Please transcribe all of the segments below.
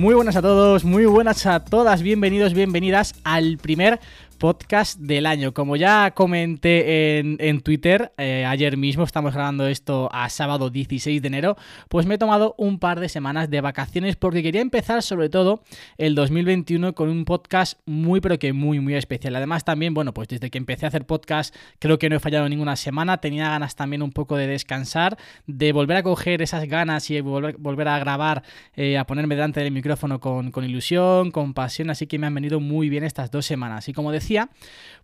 Muy buenas a todos, muy buenas a todas, bienvenidos, bienvenidas al primer podcast del año. Como ya comenté en, Twitter, eh, ayer mismo estamos grabando esto a sábado 16 de enero, pues me he tomado un par de semanas de vacaciones porque quería empezar sobre todo el 2021 con un podcast muy pero que muy muy especial. Además también, bueno, pues desde que empecé a hacer podcast creo que no he fallado ninguna semana, tenía ganas también un poco de descansar, de volver a coger esas ganas y volver, volver a grabar, eh, a ponerme delante del micrófono con, con ilusión, con pasión, así que me han venido muy bien estas dos semanas. Y como decía,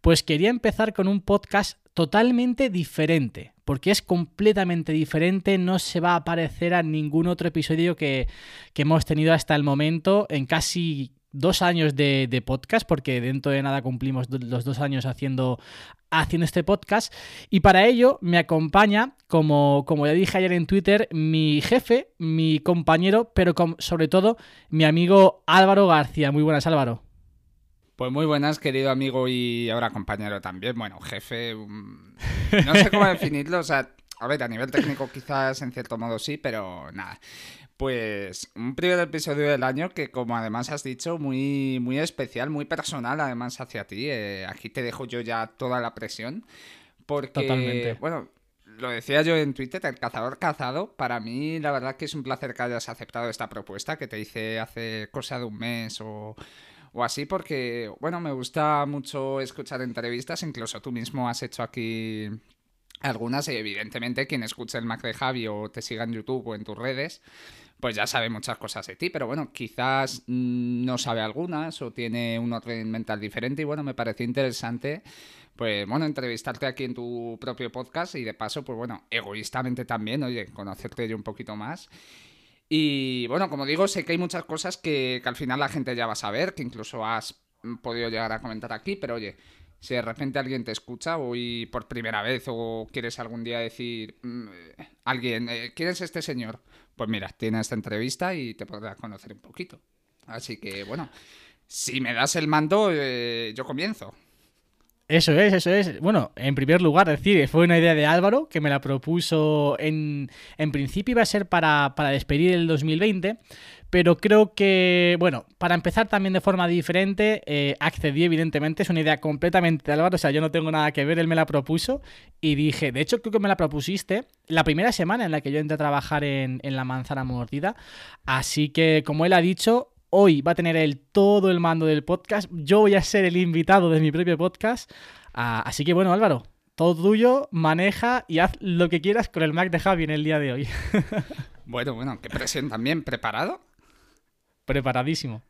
pues quería empezar con un podcast totalmente diferente, porque es completamente diferente, no se va a parecer a ningún otro episodio que, hemos tenido hasta el momento en casi dos años de, podcast, porque dentro de nada cumplimos los dos años haciendo, haciendo este podcast. Y para ello me acompaña, como, como ya dije ayer en Twitter, mi jefe, mi compañero, pero sobre todo mi amigo Álvaro García. Muy buenas, Álvaro. Pues muy buenas, querido amigo y ahora compañero también. Bueno, jefe, no sé cómo definirlo. O sea, a ver, a nivel técnico quizás en cierto modo sí, pero nada. Pues un primer episodio del año que, como además has dicho, muy, muy especial, muy personal además hacia ti. Eh, aquí te dejo yo ya toda la presión. Porque, Totalmente. bueno, lo decía yo en Twitter, el cazador cazado, para mí la verdad que es un placer que hayas aceptado esta propuesta que te hice hace cosa de un mes o o así porque, bueno, me gusta mucho escuchar entrevistas, incluso tú mismo has hecho aquí algunas y evidentemente quien escuche el Mac de Javi o te siga en YouTube o en tus redes, pues ya sabe muchas cosas de ti, pero bueno, quizás no sabe algunas o tiene un orden mental diferente y bueno, me pareció interesante pues bueno, entrevistarte aquí en tu propio podcast y de paso, pues bueno, egoístamente también, oye, conocerte yo un poquito más y bueno, como digo, sé que hay muchas cosas que, al final la gente ya va a saber, que incluso has podido llegar a comentar aquí, pero oye, si de repente alguien te escucha hoy por primera vez o quieres algún día decir, mm, alguien, eh, ¿quién es este señor? Pues mira, tiene esta entrevista y te podrás conocer un poquito. Así que bueno, si me das el mando, eh, yo comienzo. Eso es, eso es. Bueno, en primer lugar, decir, fue una idea de Álvaro que me la propuso en, en principio iba a ser para, para despedir el 2020, pero creo que, bueno, para empezar también de forma diferente, eh, accedí evidentemente, es una idea completamente de Álvaro, o sea, yo no tengo nada que ver, él me la propuso y dije, de hecho creo que me la propusiste la primera semana en la que yo entré a trabajar en, en la manzana mordida, así que como él ha dicho, Hoy va a tener él todo el mando del podcast. Yo voy a ser el invitado de mi propio podcast. Ah, así que bueno, Álvaro, todo tuyo, maneja y haz lo que quieras con el Mac de Javi en el día de hoy. bueno, bueno, qué presión también. ¿Preparado? Preparadísimo.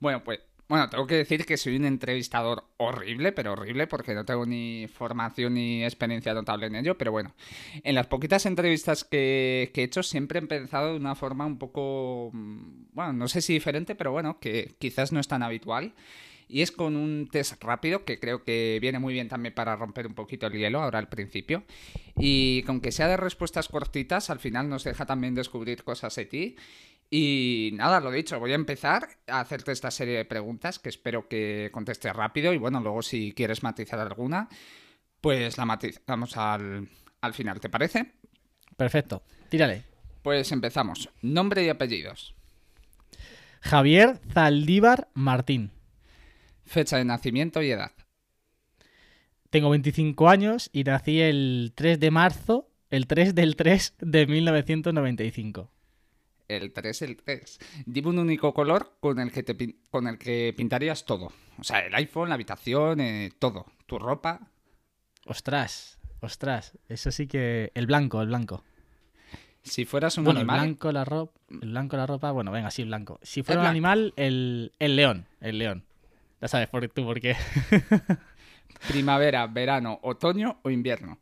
Bueno, pues bueno, tengo que decir que soy un entrevistador horrible, pero horrible, porque no tengo ni formación ni experiencia notable en ello. Pero bueno, en las poquitas entrevistas que, he hecho siempre he pensado de una forma un poco, mm, bueno, no sé si diferente, pero bueno, que quizás no es tan habitual. Y es con un test rápido que creo que viene muy bien también para romper un poquito el hielo ahora al principio. Y con que sea de respuestas cortitas, al final nos deja también descubrir cosas de ti. Y nada, lo dicho, voy a empezar a hacerte esta serie de preguntas que espero que contestes rápido y bueno, luego si quieres matizar alguna, pues la matizamos al, al final, ¿te parece? Perfecto, tírale. Pues empezamos. Nombre y apellidos. Javier Zaldívar Martín. Fecha de nacimiento y edad. Tengo 25 años y nací el 3 de marzo, el 3 del 3 de 1995 el 3, el 3. Dime un único color con el que, te, con el que pintarías todo. O sea, el iPhone, la habitación, eh, todo. Tu ropa. Ostras, ostras. Eso sí que... El blanco, el blanco. Si fueras un bueno, animal... El blanco, la ropa... El blanco, la ropa... Bueno, venga, sí, blanco. Si fuera un animal, el, el león. El león. Ya sabes por, tú por qué. Primavera, verano, otoño o invierno.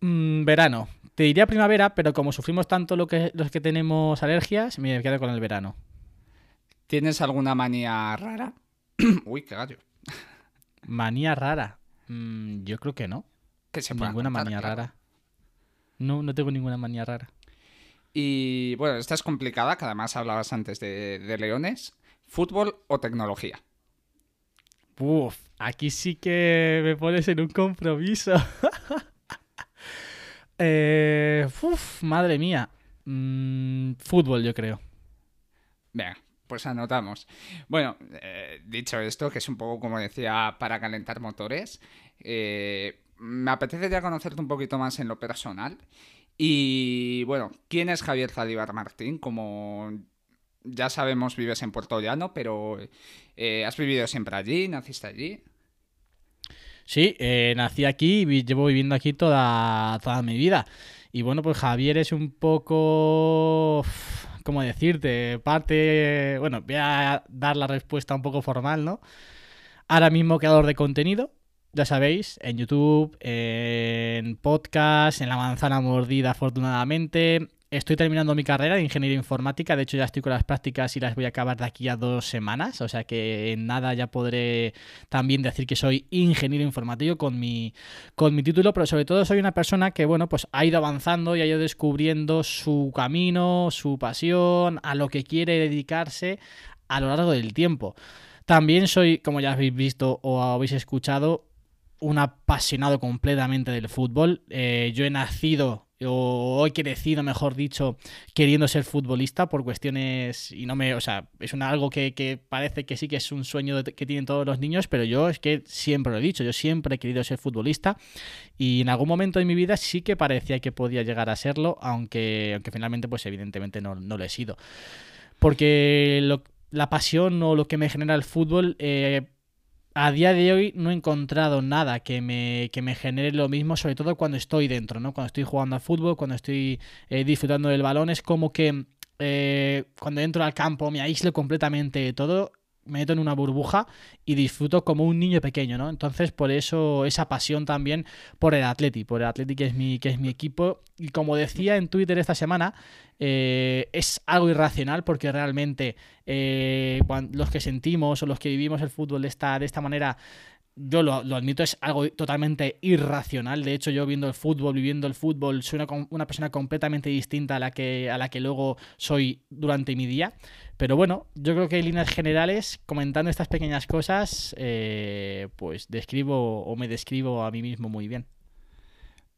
Mm, verano. Te diría primavera, pero como sufrimos tanto lo que, los que tenemos alergias, me quedo con el verano. ¿Tienes alguna manía rara? Uy, qué gallo. Manía rara. Mm, yo creo que no. Que se Ninguna manía rara. No, no tengo ninguna manía rara. Y bueno, esta es complicada, que además hablabas antes de, de leones. ¿Fútbol o tecnología? Uf, aquí sí que me pones en un compromiso. eh, uf, madre mía. Mm, fútbol, yo creo. Venga, pues anotamos. Bueno, eh, dicho esto, que es un poco como decía para calentar motores, eh, me apetece ya conocerte un poquito más en lo personal. Y bueno, ¿quién es Javier Zalíbar Martín? Como ya sabemos, vives en Puerto Llano, pero eh, ¿has vivido siempre allí? ¿Naciste allí? Sí, eh, nací aquí y llevo viviendo aquí toda, toda mi vida. Y bueno, pues Javier es un poco... ¿Cómo decirte? Parte... Bueno, voy a dar la respuesta un poco formal, ¿no? Ahora mismo creador de contenido, ya sabéis, en YouTube, en podcast, en La Manzana Mordida, afortunadamente, Estoy terminando mi carrera de ingeniería informática, de hecho ya estoy con las prácticas y las voy a acabar de aquí a dos semanas, o sea que en nada ya podré también decir que soy ingeniero informático con mi, con mi título, pero sobre todo soy una persona que, bueno, pues ha ido avanzando y ha ido descubriendo su camino, su pasión, a lo que quiere dedicarse a lo largo del tiempo. También soy, como ya habéis visto o habéis escuchado, un apasionado completamente del fútbol. Eh, yo he nacido o he crecido, mejor dicho, queriendo ser futbolista por cuestiones y no me, o sea, es algo que, parece que sí que es un sueño que tienen todos los niños, pero yo es que siempre lo he dicho, yo siempre he querido ser futbolista y en algún momento de mi vida sí que parecía que podía llegar a serlo, aunque, aunque finalmente pues evidentemente no, lo he sido. Porque la pasión o lo que me genera el fútbol... Eh, a día de hoy no he encontrado nada que me, que me genere lo mismo, sobre todo cuando estoy dentro, ¿no? Cuando estoy jugando al fútbol, cuando estoy eh, disfrutando del balón, es como que eh, cuando entro al campo me aíslo completamente de todo me meto en una burbuja y disfruto como un niño pequeño, ¿no? Entonces, por eso esa pasión también por el Atleti, por el Atleti que es mi, que es mi equipo. Y como decía en Twitter esta semana, eh, es algo irracional porque realmente eh, los que sentimos o los que vivimos el fútbol de esta, de esta manera yo lo, admito, es algo totalmente irracional. De hecho, yo viendo el fútbol, viviendo el fútbol, soy una, una, persona completamente distinta a la, que, a la que luego soy durante mi día. Pero bueno, yo creo que en líneas generales, comentando estas pequeñas cosas, eh, pues describo o me describo a mí mismo muy bien.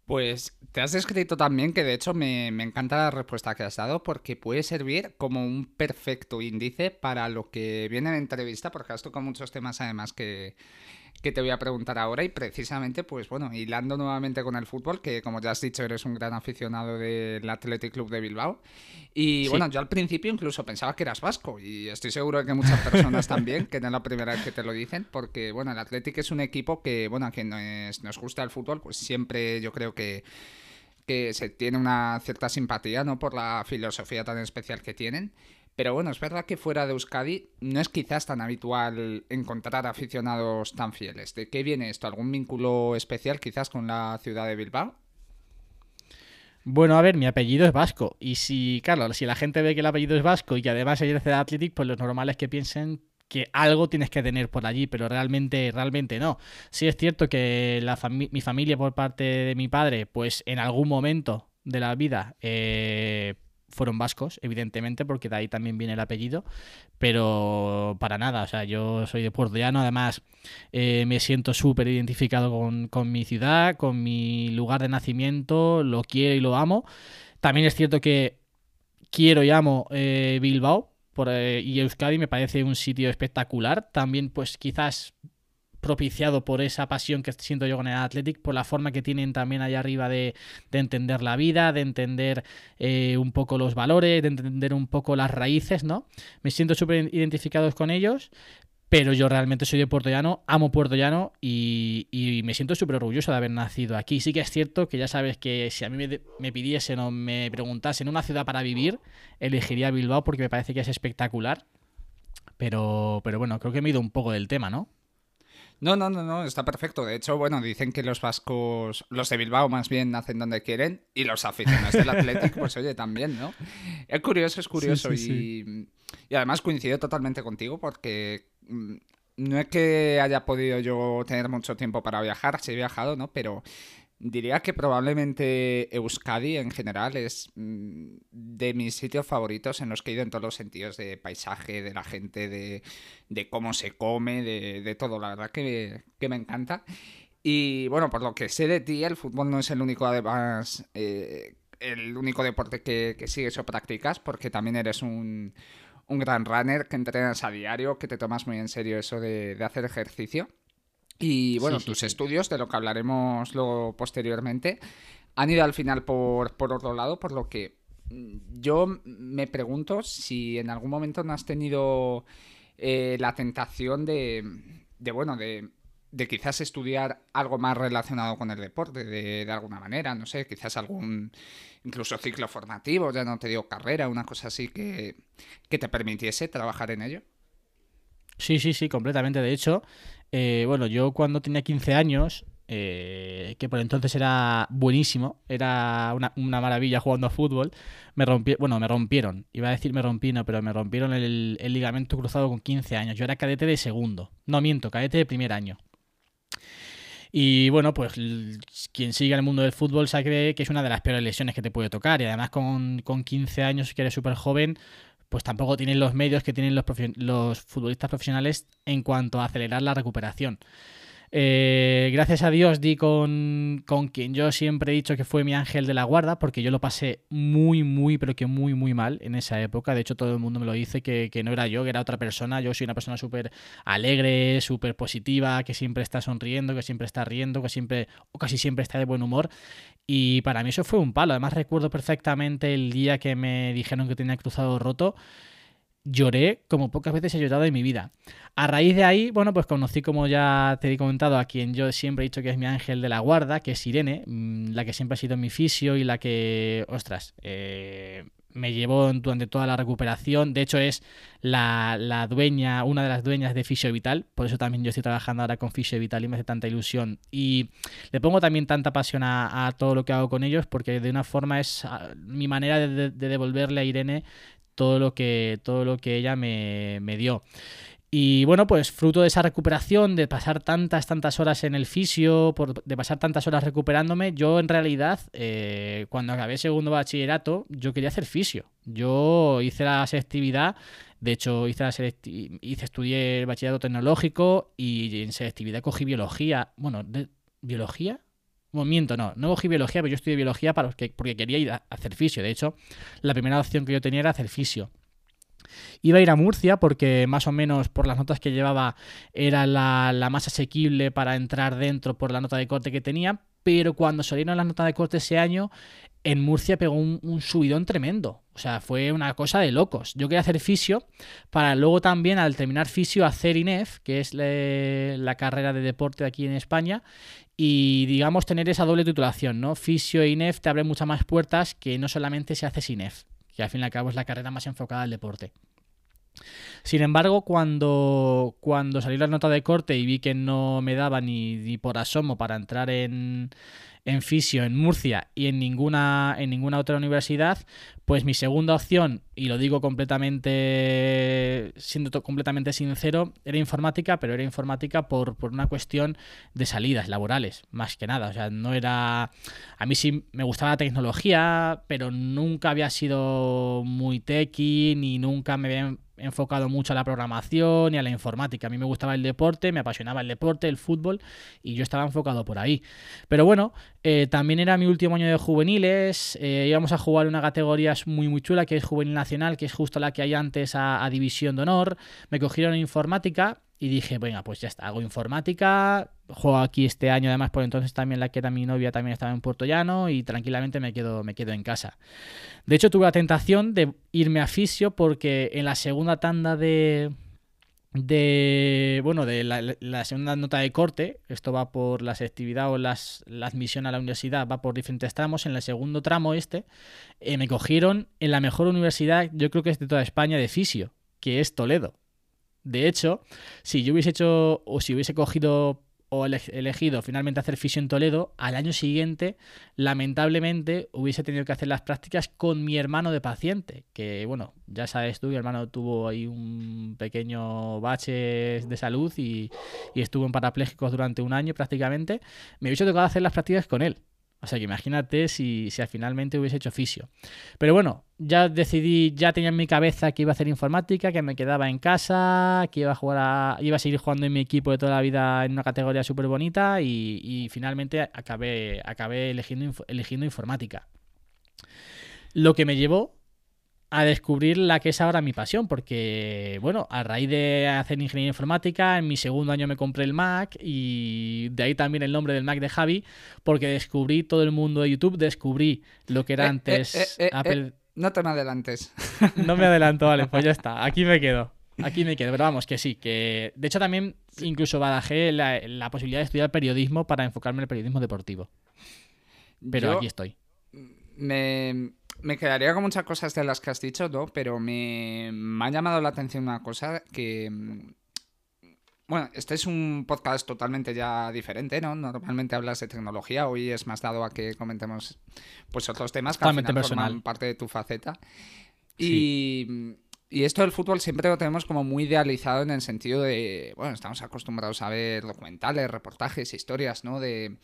Pues te has descrito también que de hecho me, me, encanta la respuesta que has dado porque puede servir como un perfecto índice para lo que viene en entrevista porque has tocado muchos temas además que, que te voy a preguntar ahora y precisamente, pues bueno, hilando nuevamente con el fútbol, que como ya has dicho, eres un gran aficionado del Athletic Club de Bilbao. Y bueno, yo al principio incluso pensaba que eras vasco y estoy seguro de que muchas personas también, que no es la primera vez que te lo dicen, porque bueno, el Athletic es un equipo que, bueno, a quien nos, nos gusta el fútbol, pues siempre yo creo que que se tiene una cierta simpatía ¿no? por la filosofía tan especial que tienen. Pero bueno, es verdad que fuera de Euskadi no es quizás tan habitual encontrar aficionados tan fieles. ¿De qué viene esto? ¿Algún vínculo especial quizás con la ciudad de Bilbao? Bueno, a ver, mi apellido es vasco. Y si, claro, si la gente ve que el apellido es vasco y que además es de Athletic, pues lo normal es que piensen que algo tienes que tener por allí, pero realmente, realmente no. Sí es cierto que la mi familia por parte de mi padre, pues en algún momento de la vida eh, fueron vascos, evidentemente, porque de ahí también viene el apellido, pero para nada, o sea, yo soy de Puerto Llano, además eh, me siento súper identificado con, mi ciudad, con mi lugar de nacimiento, lo quiero y lo amo. También es cierto que quiero y amo eh, Bilbao eh, y Euskadi me parece un sitio espectacular, también pues quizás propiciado por esa pasión que siento yo con el Athletic, por la forma que tienen también allá arriba de, entender la vida, de entender eh, un poco los valores, de entender un poco las raíces, ¿no? Me siento súper identificado con ellos, pero yo realmente soy de Puerto Llano, amo Puerto Llano y, y me siento súper orgulloso de haber nacido aquí. Sí que es cierto que ya sabes que si a mí me, me, pidiesen o me preguntasen una ciudad para vivir, elegiría Bilbao porque me parece que es espectacular. Pero, pero bueno, creo que me he ido un poco del tema, ¿no? No, no, no, no, está perfecto. De hecho, bueno, dicen que los vascos, los de Bilbao más bien nacen donde quieren y los aficionados del Atlético, pues oye, también, ¿no? Es curioso, es curioso y, y además coincido totalmente contigo porque mm, no es que haya podido yo tener mucho tiempo para viajar, sí he viajado, ¿no? Pero diría que probablemente Euskadi en general es mm, de mis sitios favoritos en los que he ido en todos los sentidos de paisaje, de la gente, de, cómo se come, de, todo. La verdad que, me encanta. Y bueno, por lo que sé de ti, el fútbol no es el único, además, eh, el único deporte que, que sigues o practicas, porque también eres un un gran runner, que entrenas a diario, que te tomas muy en serio eso de, hacer ejercicio. Y bueno, tus estudios, de lo que hablaremos luego posteriormente, han ido al final por, otro lado, por lo que mm, yo me pregunto si en algún momento no has tenido eh, la tentación de, de bueno, de, de, quizás estudiar algo más relacionado con el deporte, de, de alguna manera, no sé, quizás algún incluso ciclo formativo, ya no te digo carrera, una cosa así que, te permitiese trabajar en ello? Sí, sí, sí, completamente. De hecho, eh, bueno, yo cuando tenía 15 años, eh, que por entonces era buenísimo, era una, maravilla jugando a fútbol, me rompí, bueno, me rompieron, iba a decir me rompí, no, pero me rompieron el, ligamento cruzado con 15 años. Yo era cadete de segundo, no miento, cadete de primer año. Y bueno, pues quien sigue el mundo del fútbol sabe que es una de las peores lesiones que te puede tocar. Y además con, con 15 años, que eres súper joven, pues tampoco tienes los medios que tienen los, los futbolistas profesionales en cuanto a acelerar la recuperación. Eh, gracias a Dios di con, con, quien yo siempre he dicho que fue mi ángel de la guarda, porque yo lo pasé muy, muy, pero que muy, muy mal en esa época. De hecho, todo el mundo me lo dice que, que no era yo, que era otra persona. Yo soy una persona súper alegre, súper positiva, que siempre está sonriendo, que siempre está riendo, que siempre, o casi siempre está de buen humor. Y para mí eso fue un palo. Además, recuerdo perfectamente el día que me dijeron que tenía cruzado roto lloré como pocas veces he llorado en mi vida. A raíz de ahí, bueno, pues conocí, como ya te he comentado, a quien yo siempre he dicho que es mi ángel de la guarda, que es Irene, mm, la que siempre ha sido mi fisio y la que, ostras, eh, me llevó durante toda la recuperación. De hecho, es la, dueña, una de las dueñas de Fisio Vital. Por eso también yo estoy trabajando ahora con Fisio Vital y me hace tanta ilusión. Y le pongo también tanta pasión a, todo lo que hago con ellos, porque de una forma es mi manera de devolverle a Irene todo lo que, todo lo que ella me, dio. Y bueno, pues fruto de esa recuperación, de pasar tantas, tantas horas en el fisio, por, de pasar tantas horas recuperándome, yo en realidad, eh, cuando acabé segundo bachillerato, yo quería hacer fisio. Yo hice la selectividad, de hecho hice, la hice estudié el bachillerato tecnológico y en selectividad cogí biología. Bueno, de, ¿biología? Miento, no, no cogí biología, pero yo estudié biología para porque quería ir a hacer fisio. De hecho, la primera opción que yo tenía era hacer fisio. Iba a ir a Murcia porque más o menos por las notas que llevaba era la, la, más asequible para entrar dentro por la nota de corte que tenía, pero cuando salieron las notas de corte ese año, en Murcia pegó un, subidón tremendo. O sea, fue una cosa de locos. Yo quería hacer fisio para luego también, al terminar fisio, hacer INEF, que es la carrera de deporte aquí en España, y digamos tener esa doble titulación, ¿no? Fisio e INEF te abren muchas más puertas que no solamente se hace INEF, que al fin y al cabo es la carrera más enfocada al deporte. Sin embargo, cuando, cuando salió la nota de corte y vi que no me daba ni por asomo para entrar en, en fisio en Murcia y en ninguna, en ninguna otra universidad, pues mi segunda opción, y lo digo completamente, siendo completamente sincero, era informática, pero era informática por, por una cuestión de salidas laborales, más que nada. O sea, no era. A mí sí me gustaba la tecnología, pero nunca había sido muy techy, ni nunca me había enfocado mucho a la programación y a la informática. A mí me gustaba el deporte, me apasionaba el deporte, el fútbol, y yo estaba enfocado por ahí. Pero bueno, eh, también era mi último año de juveniles, eh, íbamos a jugar una categoría muy muy chula que es Juvenil Nacional, que es justo la que hay antes a, División de Honor. Me cogieron informática y dije, venga, pues ya está, hago informática, juego aquí este año, además por entonces también la que era mi novia también estaba en Puerto Llano y tranquilamente me quedo, me quedo en casa. De hecho tuve la tentación de irme a fisio porque en la segunda tanda de, de bueno de la, segunda nota de corte. Esto va por la selectividad o las, la admisión a la universidad va por diferentes tramos. En el segundo tramo este eh, me cogieron en la mejor universidad yo creo que es de toda España de fisio que es Toledo. De hecho, si yo hubiese hecho o si hubiese cogido o elegido finalmente hacer fisio en Toledo, al año siguiente, lamentablemente, hubiese tenido que hacer las prácticas con mi hermano de paciente, que bueno, ya sabes tú, mi hermano tuvo ahí un pequeño bache de salud y, y estuvo en parapléjicos durante un año prácticamente. Me hubiese tocado hacer las prácticas con él. O sea que imagínate si, si finalmente hubiese hecho fisio. Pero bueno, ya decidí, ya tenía en mi cabeza que iba a hacer informática, que me quedaba en casa, que iba a jugar a, iba a seguir jugando en mi equipo de toda la vida en una categoría súper bonita y, y, finalmente acabé, acabé eligiendo, eligiendo informática. Lo que me llevó a descubrir la que es ahora mi pasión, porque, bueno, a raíz de hacer ingeniería informática, en mi segundo año me compré el Mac y de ahí también el nombre del Mac de Javi, porque descubrí todo el mundo de YouTube, descubrí lo que era Eh, eh, antes eh, eh, Apple... No te me adelantes. No me adelanto, vale, pues ya está, aquí me quedo. Aquí me quedo, pero vamos, que sí, que de hecho también incluso barajé la, la posibilidad de estudiar periodismo para enfocarme en el periodismo deportivo. Pero Yo aquí estoy. me, me quedaría con muchas cosas de las que has dicho, ¿no? Pero me, me ha llamado la atención una cosa que... mm, Bueno, este es un podcast totalmente ya diferente, ¿no? Normalmente hablas de tecnología, hoy es más dado a que comentemos pues otros temas que al final forman parte de tu faceta. Y, y esto del fútbol siempre lo tenemos como muy idealizado en el sentido de, bueno, estamos acostumbrados a ver documentales, reportajes, historias, ¿no? De,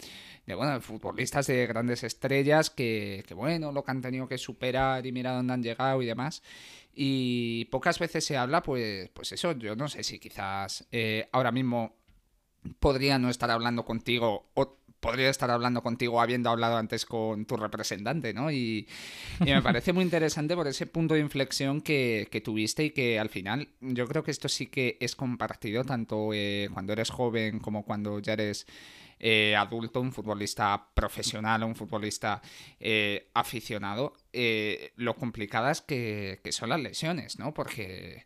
de bueno, futbolistas de grandes estrellas que, que, bueno, lo que han tenido que superar y mira dónde han llegado y demás. Y pocas veces se habla, pues, pues eso, yo no sé si quizás eh, ahora mismo podría no estar hablando contigo o podría estar hablando contigo habiendo hablado antes con tu representante, ¿no? Y, me parece muy interesante por ese punto de inflexión que, que, tuviste y que al final yo creo que esto sí que es compartido tanto eh, cuando eres joven como cuando ya eres eh, adulto, un futbolista profesional o un futbolista eh, aficionado, lo complicadas que, que, son las lesiones, ¿no? Porque,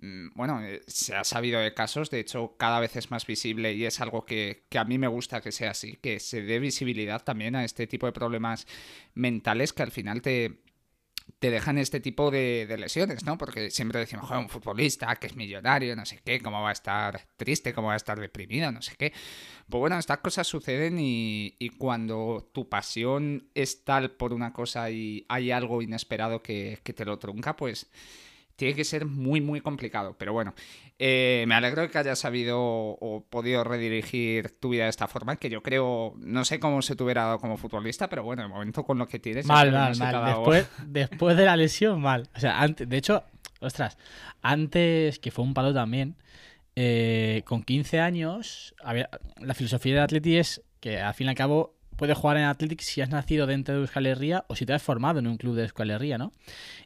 bueno, eh, se ha sabido de casos, de hecho cada vez es más visible y es algo que, que, a mí me gusta que sea así, que se dé visibilidad también a este tipo de problemas mentales que al final te, te dejan este tipo de, de, lesiones, ¿no? Porque siempre decimos, joder, un futbolista que es millonario, no sé qué, cómo va a estar triste, cómo va a estar deprimido, no sé qué. Pues bueno, estas cosas suceden y, y cuando tu pasión es tal por una cosa y hay algo inesperado que, que te lo trunca, pues tiene que ser muy, muy complicado. Pero bueno, eh, me alegro de que hayas sabido o podido redirigir tu vida de esta forma, que yo creo, no sé cómo se te hubiera dado como futbolista, pero bueno, de momento con lo que tienes... Mal, mal, no mal. Después, después de la lesión, mal. O sea, antes, de hecho, ostras, antes, que fue un palo también, eh, con 15 años, había, la filosofía de Atleti es que al fin y al cabo puedes jugar en Athletic si has nacido dentro de Euskal Herria o si te has formado en un club de Euskal Herria, ¿no?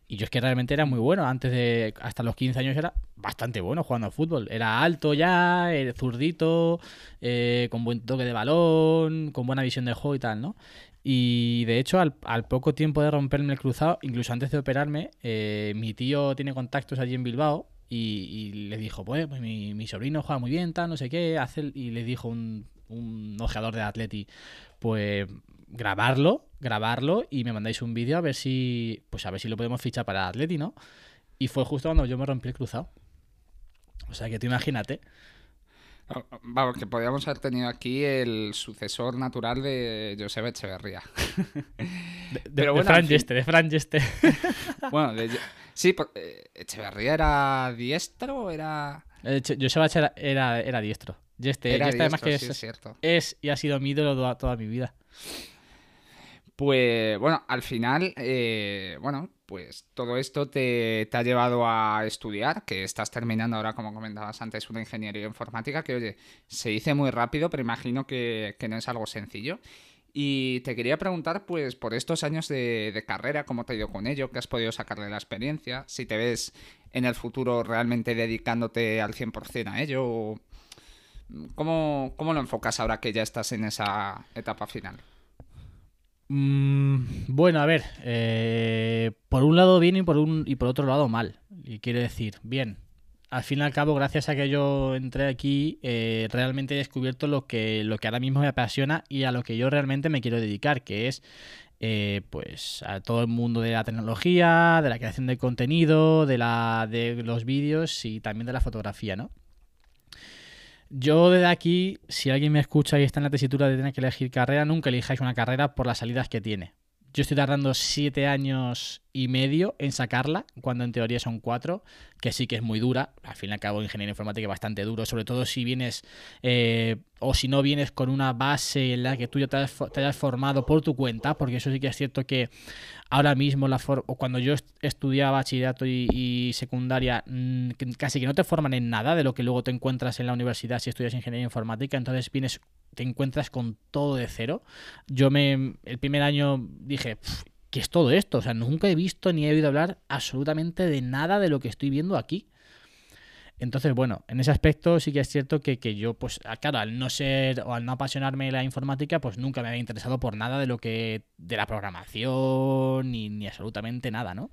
Y yo es que realmente era muy bueno. Antes de. Hasta los 15 años era bastante bueno jugando al fútbol. Era alto ya, era zurdito, eh, con buen toque de balón, con buena visión del juego y tal, ¿no? Y de hecho, al, poco tiempo de romperme el cruzado, incluso antes de operarme, eh, mi tío tiene contactos allí en Bilbao. Y, y le dijo, pues, pues mi, mi, sobrino juega muy bien, tal, no sé qué. Hace, y le dijo un, un ojeador de Atleti, pues grabarlo, grabarlo y me mandáis un vídeo a ver si, pues a ver si lo podemos fichar para Atleti, ¿no? Y fue justo cuando yo me rompí el cruzado. O sea que tú imagínate. Vamos, que podríamos haber tenido aquí el sucesor natural de Joseba Echeverría. De, de, Pero bueno, de Fran de Fran bueno, de, sí, eh, Echeverría era diestro o era. Eh, Joseba era, era, era diestro. Yeste, Yeste además que sí, es, es, cierto. es, y ha sido mi ídolo toda, toda mi vida. Pues bueno, al final, eh, bueno, pues todo esto te, te, ha llevado a estudiar, que estás terminando ahora, como comentabas antes, una ingeniería informática, que oye, se dice muy rápido, pero imagino que, que no es algo sencillo. Y te quería preguntar, pues, por estos años de, de, carrera, cómo te ha ido con ello, qué has podido sacarle la experiencia, si te ves en el futuro realmente dedicándote al 100% a ello, o ¿cómo, ¿cómo lo enfocas ahora que ya estás en esa etapa final? Mm, bueno, a ver, eh, por un lado bien y por, un, y por otro lado mal. Y quiere decir, bien, al fin y al cabo, gracias a que yo entré aquí, eh, realmente he descubierto lo que, lo que ahora mismo me apasiona y a lo que yo realmente me quiero dedicar, que es eh, pues a todo el mundo de la tecnología, de la creación de contenido, de, la, de los vídeos y también de la fotografía, ¿no? Yo desde aquí, si alguien me escucha y está en la tesitura de tener que elegir carrera, nunca elijáis una carrera por las salidas que tiene. Yo estoy tardando siete años y medio en sacarla, cuando en teoría son cuatro, que sí que es muy dura. Al fin y al cabo, ingeniería informática es bastante duro, sobre todo si vienes eh, o si no vienes con una base en la que tú ya te, hayas formado por tu cuenta, porque eso sí que es cierto que ahora mismo, la cuando yo estudiaba bachillerato y, secundaria, mm, casi que no te forman en nada de lo que luego te encuentras en la universidad si estudias ingeniería informática, entonces vienes te encuentras con todo de cero. Yo me el primer año dije, ¿qué es todo esto? O sea, nunca he visto ni he oído hablar absolutamente de nada de lo que estoy viendo aquí. Entonces, bueno, en ese aspecto sí que es cierto que, que, yo, pues, claro, al no ser o al no apasionarme la informática, pues nunca me había interesado por nada de lo que. de la programación, ni, ni absolutamente nada, ¿no?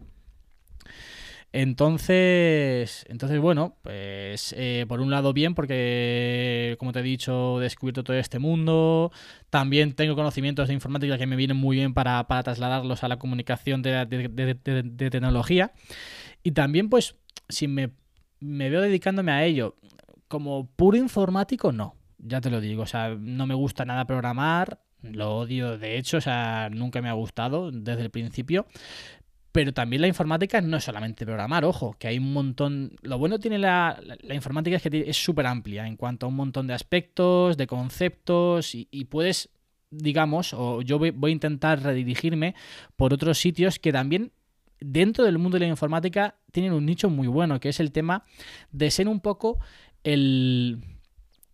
Entonces, entonces bueno, pues eh, por un lado bien porque, como te he dicho, he descubierto todo este mundo. También tengo conocimientos de informática que me vienen muy bien para, trasladarlos a la comunicación de, tecnología. Y también, pues, si me, me veo dedicándome a ello como puro informático, no. Ya te lo digo, o sea, no me gusta nada programar, lo odio, de hecho, o sea, nunca me ha gustado desde el principio. Pero también la informática no es solamente programar, ojo, que hay un montón... Lo bueno tiene la, informática es que es súper amplia en cuanto a un montón de aspectos, de conceptos y, puedes, digamos, o yo voy, voy a intentar redirigirme por otros sitios que también dentro del mundo de la informática tienen un nicho muy bueno, que es el tema de ser un poco el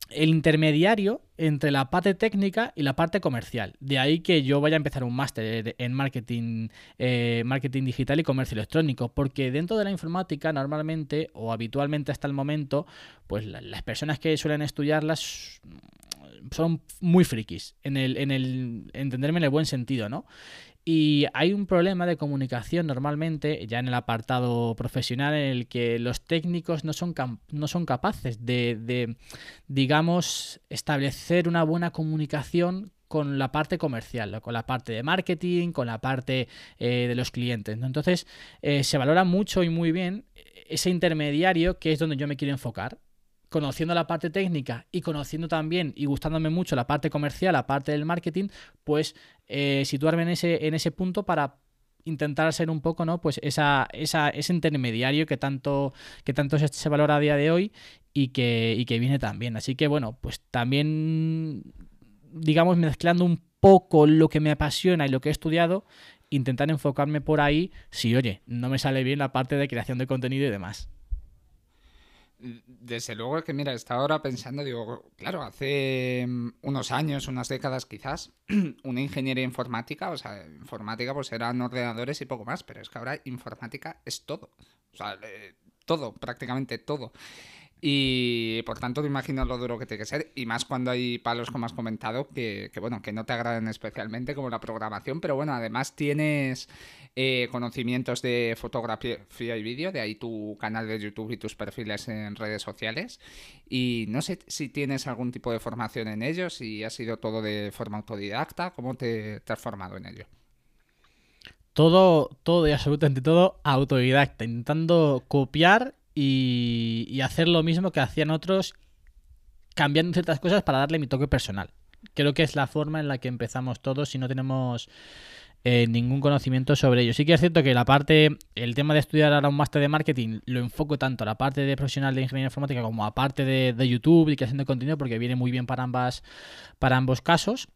el intermediario entre la parte técnica y la parte comercial. De ahí que yo vaya a empezar un máster en marketing, eh, marketing digital y comercio electrónico, porque dentro de la informática normalmente o habitualmente hasta el momento, pues las personas que suelen estudiarlas son muy frikis, en el, en el entenderme en el buen sentido, ¿no? Y hay un problema de comunicación normalmente, ya en el apartado profesional, en el que los técnicos no son, no son capaces de, digamos, establecer una buena comunicación con la parte comercial, con la parte de marketing, con la parte eh, de los clientes. Entonces, eh, se valora mucho y muy bien ese intermediario que es donde yo me quiero enfocar conociendo la parte técnica y conociendo también y gustándome mucho la parte comercial, la parte del marketing, pues eh, situarme en ese, en ese punto para intentar ser un poco, ¿no? Pues esa, esa, ese intermediario que tanto, que tanto se, valora a día de hoy y que, y que viene también. Así que bueno, pues también, digamos, mezclando un poco lo que me apasiona y lo que he estudiado, intentar enfocarme por ahí si, oye, no me sale bien la parte de creación de contenido y demás. Desde luego que, mira, estaba ahora pensando, digo, claro, hace mm, unos años, unas décadas quizás, una ingeniería informática, o sea, informática pues eran ordenadores y poco más, pero es que ahora informática es todo. O sea, eh, todo, prácticamente todo. Y por tanto te imagino lo duro que tiene que ser, y más cuando hay palos como has comentado, que, bueno, que no te agradan especialmente, como la programación, pero bueno, además tienes eh, conocimientos de fotografía y vídeo, de ahí tu canal de YouTube y tus perfiles en redes sociales. Y no sé si tienes algún tipo de formación en ello, si ha sido todo de forma autodidacta, ¿cómo te, has formado en ello? Todo, todo y absolutamente todo autodidacta, intentando copiar y, hacer lo mismo que hacían otros, cambiando ciertas cosas para darle mi toque personal. Creo que es la forma en la que empezamos todos si no tenemos eh, ningún conocimiento sobre ello. Sí que es cierto que la parte, el tema de estudiar ahora un máster de marketing, lo enfoco tanto a la parte de profesional de ingeniería informática como a parte de, de YouTube y creación de contenido porque viene muy bien para ambas, para ambos casos.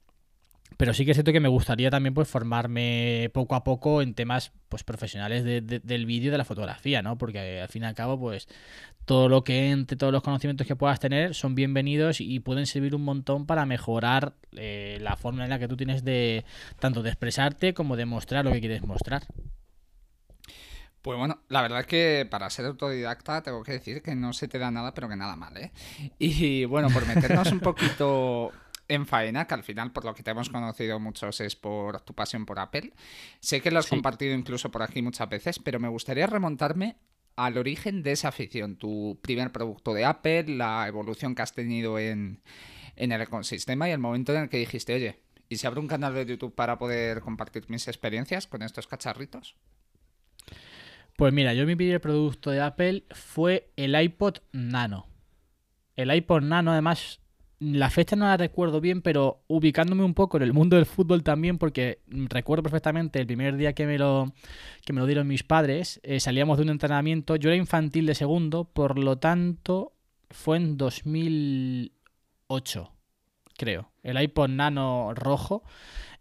Pero sí que es cierto que me gustaría también pues formarme poco a poco en temas pues profesionales del vídeo y de la fotografía, ¿no? Porque al fin y al cabo, pues todo lo que entre, todos los conocimientos que puedas tener son bienvenidos y pueden servir un montón para mejorar eh, la forma en la que tú tienes de tanto de expresarte como de mostrar lo que quieres mostrar. Pues bueno, la verdad es que para ser autodidacta tengo que decir que no se te da nada, pero que nada mal, ¿eh? Y bueno, por meternos un poquito en faena, que al final por lo que te hemos conocido muchos es por tu pasión por Apple. Sé que lo has compartido incluso por aquí muchas veces, pero me gustaría remontarme al origen de esa afición, tu primer producto de Apple, la evolución que has tenido en, en el ecosistema y el momento en el que dijiste, oye, ¿Y si abro un canal de YouTube para poder compartir mis experiencias con estos cacharritos? Pues mira, yo mi primer producto de Apple fue el iPod Nano. El iPod Nano, además, la fecha no la recuerdo bien, pero ubicándome un poco en el mundo del fútbol también, porque recuerdo perfectamente el primer día que me lo, que me lo dieron mis padres, eh, salíamos de un entrenamiento, yo era infantil de segundo, por lo tanto fue en 2008, creo, el iPod Nano rojo.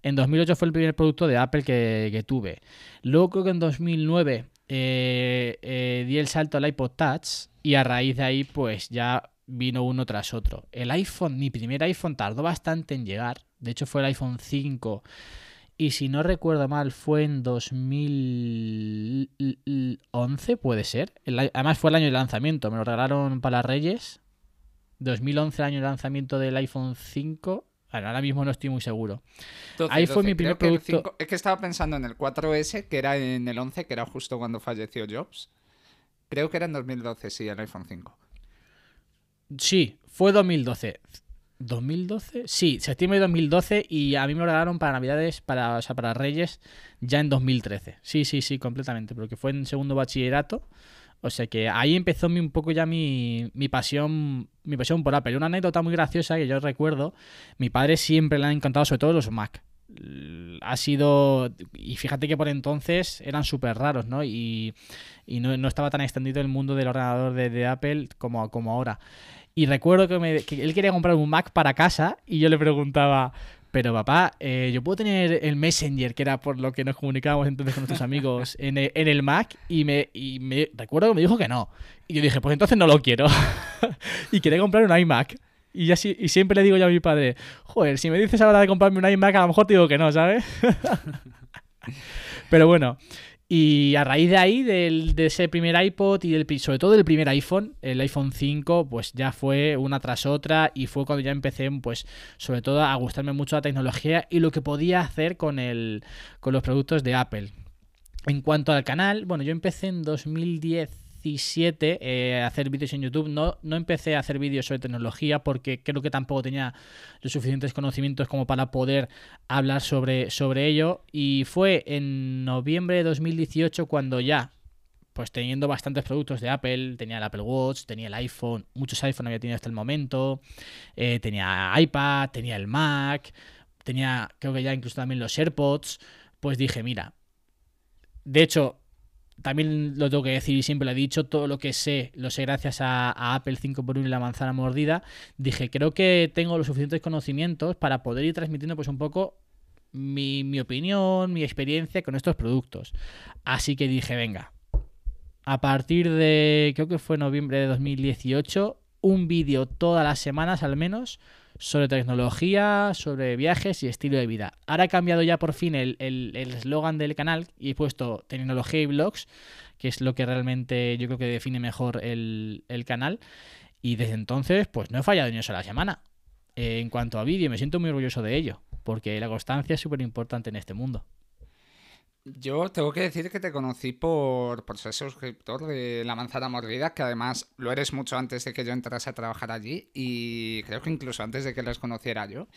En 2008 fue el primer producto de Apple que, que tuve. Luego creo que en 2009 eh, eh, di el salto al iPod Touch y a raíz de ahí pues ya vino uno tras otro. El iPhone, mi primer iPhone tardó bastante en llegar. De hecho fue el iPhone 5 y si no recuerdo mal fue en 2011, puede ser. además fue el año de lanzamiento, me lo regalaron para Reyes. 2011 el año de lanzamiento del iPhone 5 ahora mismo no estoy muy seguro. Ahí fue mi primer producto. es que estaba pensando en el 4S, que era en el 11, que era justo cuando falleció Jobs. Creo que era en 2012, sí, el iPhone 5. Sí, fue 2012. ¿2012? Sí, septiembre de 2012 y a mí me lo regalaron para Navidades, para, o sea, para Reyes, ya en 2013. Sí, sí, sí, completamente, porque fue en segundo bachillerato. O sea que ahí empezó un poco ya mi, mi pasión mi pasión por Apple. Una anécdota muy graciosa que yo recuerdo, mi padre siempre le han encantado sobre todo los Mac. Ha sido, y fíjate que por entonces eran súper raros, ¿no? Y, no, estaba tan extendido el mundo del ordenador de, Apple como, como ahora. Y recuerdo que, que él quería comprar un Mac para casa y yo le preguntaba, pero papá, eh, yo puedo tener el Messenger, que era por lo que nos comunicábamos entonces con nuestros amigos, en el, Mac, y me, y me recuerdo que me dijo que no. Y yo dije, pues entonces no lo quiero. y quería comprar un iMac. Y, así, y siempre le digo yo a mi padre, joder, si me dices ahora de comprarme un iMac, a lo mejor te digo que no, ¿sabes? Pero bueno, y a raíz de ahí, del, de ese primer iPod y del, sobre todo del primer iPhone, el iPhone 5, pues ya fue una tras otra y fue cuando ya empecé, pues sobre todo a gustarme mucho la tecnología y lo que podía hacer con, el, con los productos de Apple. En cuanto al canal, bueno, yo empecé en 2010 17 eh, hacer vídeos en YouTube. No, no empecé a hacer vídeos sobre tecnología porque creo que tampoco tenía los suficientes conocimientos como para poder hablar sobre, sobre ello. Y fue en noviembre de 2018 cuando ya, pues teniendo bastantes productos de Apple, tenía el Apple Watch, tenía el iPhone, muchos iPhone había tenido hasta el momento, eh, tenía iPad, tenía el Mac, tenía creo que ya incluso también los AirPods, pues dije, mira, de hecho, también lo tengo que decir y siempre lo he dicho, todo lo que sé lo sé gracias a, Apple 5 por 1 y la manzana mordida. Dije, creo que tengo los suficientes conocimientos para poder ir transmitiendo pues un poco mi, mi opinión, mi experiencia con estos productos. Así que dije, venga, a partir de, creo que fue noviembre de 2018, un vídeo todas las semanas al menos sobre tecnología, sobre viajes y estilo de vida. Ahora he cambiado ya por fin el eslogan del canal y he puesto tecnología y blogs, que es lo que realmente yo creo que define mejor el, canal. Y desde entonces, pues no he fallado ni una sola semana. en cuanto a vídeo, me siento muy orgulloso de ello, porque la constancia es súper importante en este mundo. Yo tengo que decir que te conocí por, por ser suscriptor de La Manzana Mordida, que además lo eres mucho antes de que yo entrase a trabajar allí y creo que incluso antes de que les conociera yo.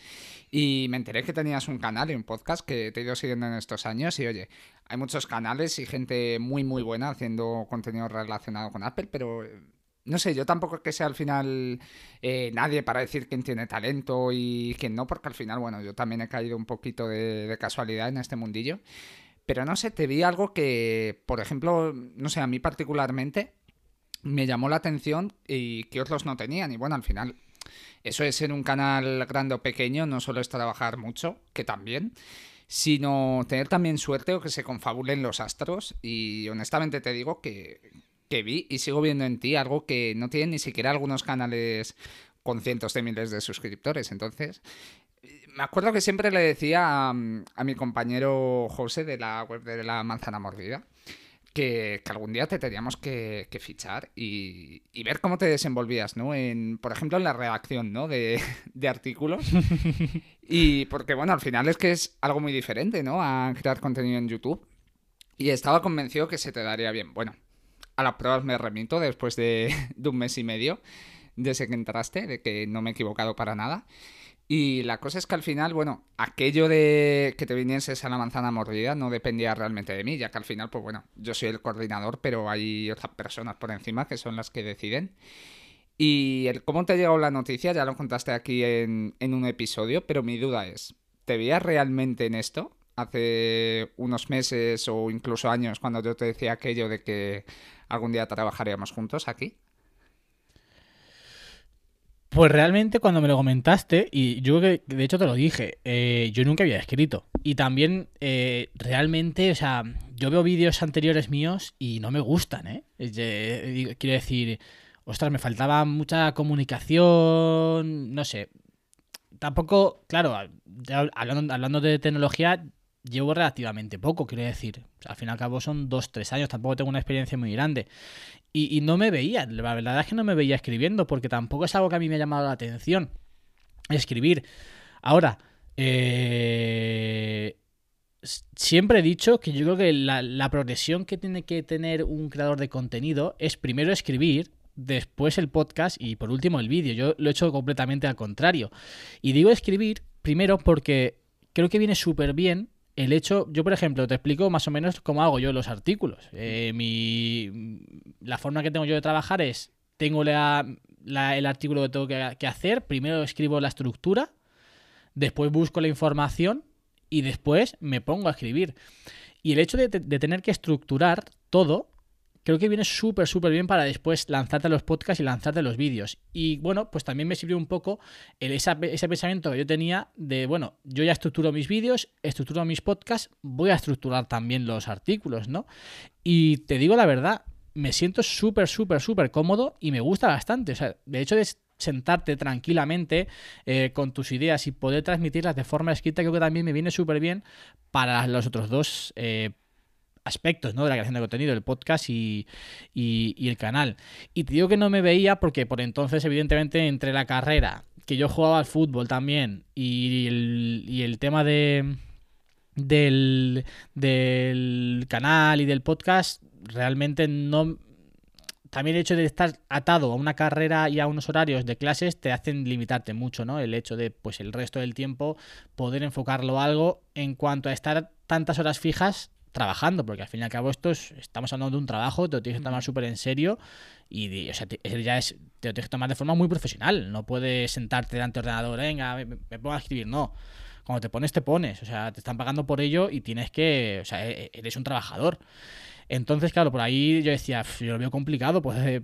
Y me enteré que tenías un canal y un podcast que te he ido siguiendo en estos años y oye, hay muchos canales y gente muy muy buena haciendo contenido relacionado con Apple, pero no sé, yo tampoco es que sea al final eh, nadie para decir quién tiene talento y quién no, porque al final, bueno, yo también he caído un poquito de casualidad en este mundillo. Pero no sé, te vi algo que, por ejemplo, no sé, a mí particularmente me llamó la atención y que otros no tenían. Y bueno, al final, eso es ser un canal grande o pequeño, no solo es trabajar mucho, que también, sino tener también suerte o que se confabulen los astros. Y honestamente te digo que, que vi y sigo viendo en ti algo que no tienen ni siquiera algunos canales con cientos de miles de suscriptores. Entonces, me acuerdo que siempre le decía a, mi compañero José de la web de la manzana mordida que, algún día te teníamos que, fichar y, ver cómo te desenvolvías, ¿no? En, por ejemplo, en la redacción, ¿no? De, artículos. Y porque, bueno, al final es que es algo muy diferente, ¿no? A crear contenido en YouTube. Y estaba convencido que se te daría bien. Bueno, a las pruebas me remito después de, de un mes y medio desde que entraste, de que no me he equivocado para nada. Y la cosa es que al final, bueno, aquello de que te vinieses a la manzana mordida no dependía realmente de mí, ya que al final, pues bueno, yo soy el coordinador, pero hay otras personas por encima que son las que deciden. Y el cómo te ha llegado la noticia ya lo contaste aquí en, en un episodio, pero mi duda es, ¿te veías realmente en esto? Hace unos meses o incluso años cuando yo te decía aquello de que algún día trabajaríamos juntos aquí. Pues realmente cuando me lo comentaste, y yo que de hecho te lo dije, eh, yo nunca había escrito. Y también eh, realmente, o sea, yo veo vídeos anteriores míos y no me gustan, ¿eh? quiero decir, ostras, me faltaba mucha comunicación, no sé. Tampoco, claro, hablando, hablando de tecnología, llevo relativamente poco, quiero decir. Al fin y al cabo son dos, tres años, tampoco tengo una experiencia muy grande. Y, no me veía, la verdad es que no me veía escribiendo, porque tampoco es algo que a mí me ha llamado la atención. Escribir. Ahora, eh, siempre he dicho que yo creo que la, progresión que tiene que tener un creador de contenido es primero escribir, después el podcast y por último el vídeo. Yo lo he hecho completamente al contrario. Y digo escribir primero porque creo que viene súper bien el hecho, yo por ejemplo, te explico más o menos cómo hago yo los artículos. Eh, mi, la forma que tengo yo de trabajar es, tengo la, el artículo que tengo que, hacer, primero escribo la estructura, después busco la información y después me pongo a escribir. Y el hecho de tener que estructurar todo creo que viene súper, súper bien para después lanzarte los podcasts y lanzarte los vídeos. Y bueno, pues también me sirvió un poco ese, pensamiento que yo tenía de, bueno, yo ya estructuro mis vídeos, estructuro mis podcasts, voy a estructurar también los artículos, ¿no? Y te digo la verdad, me siento súper, súper, súper cómodo y me gusta bastante. O sea, de hecho, de sentarte tranquilamente eh, con tus ideas y poder transmitirlas de forma escrita, creo que también me viene súper bien para los otros dos eh, aspectos ¿no? de la creación de contenido, el podcast y, el canal. Y te digo que no me veía porque por entonces, evidentemente, entre la carrera, que yo jugaba al fútbol también, y el, y el tema de del, del canal y del podcast, realmente no también el hecho de estar atado a una carrera y a unos horarios de clases te hacen limitarte mucho, ¿no? El hecho de, pues, el resto del tiempo poder enfocarlo a algo en cuanto a estar tantas horas fijas trabajando, porque al fin y al cabo esto estamos hablando de un trabajo, te lo tienes que tomar súper en serio y o sea, te, ya es, te lo tienes que tomar de forma muy profesional, no puedes sentarte delante del ordenador, venga, me, me, pongo a escribir, no. Cuando te pones, te pones, o sea, te están pagando por ello y tienes que, o sea, e, e, eres un trabajador. Entonces, claro, por ahí yo decía, yo lo veo complicado, pues eh,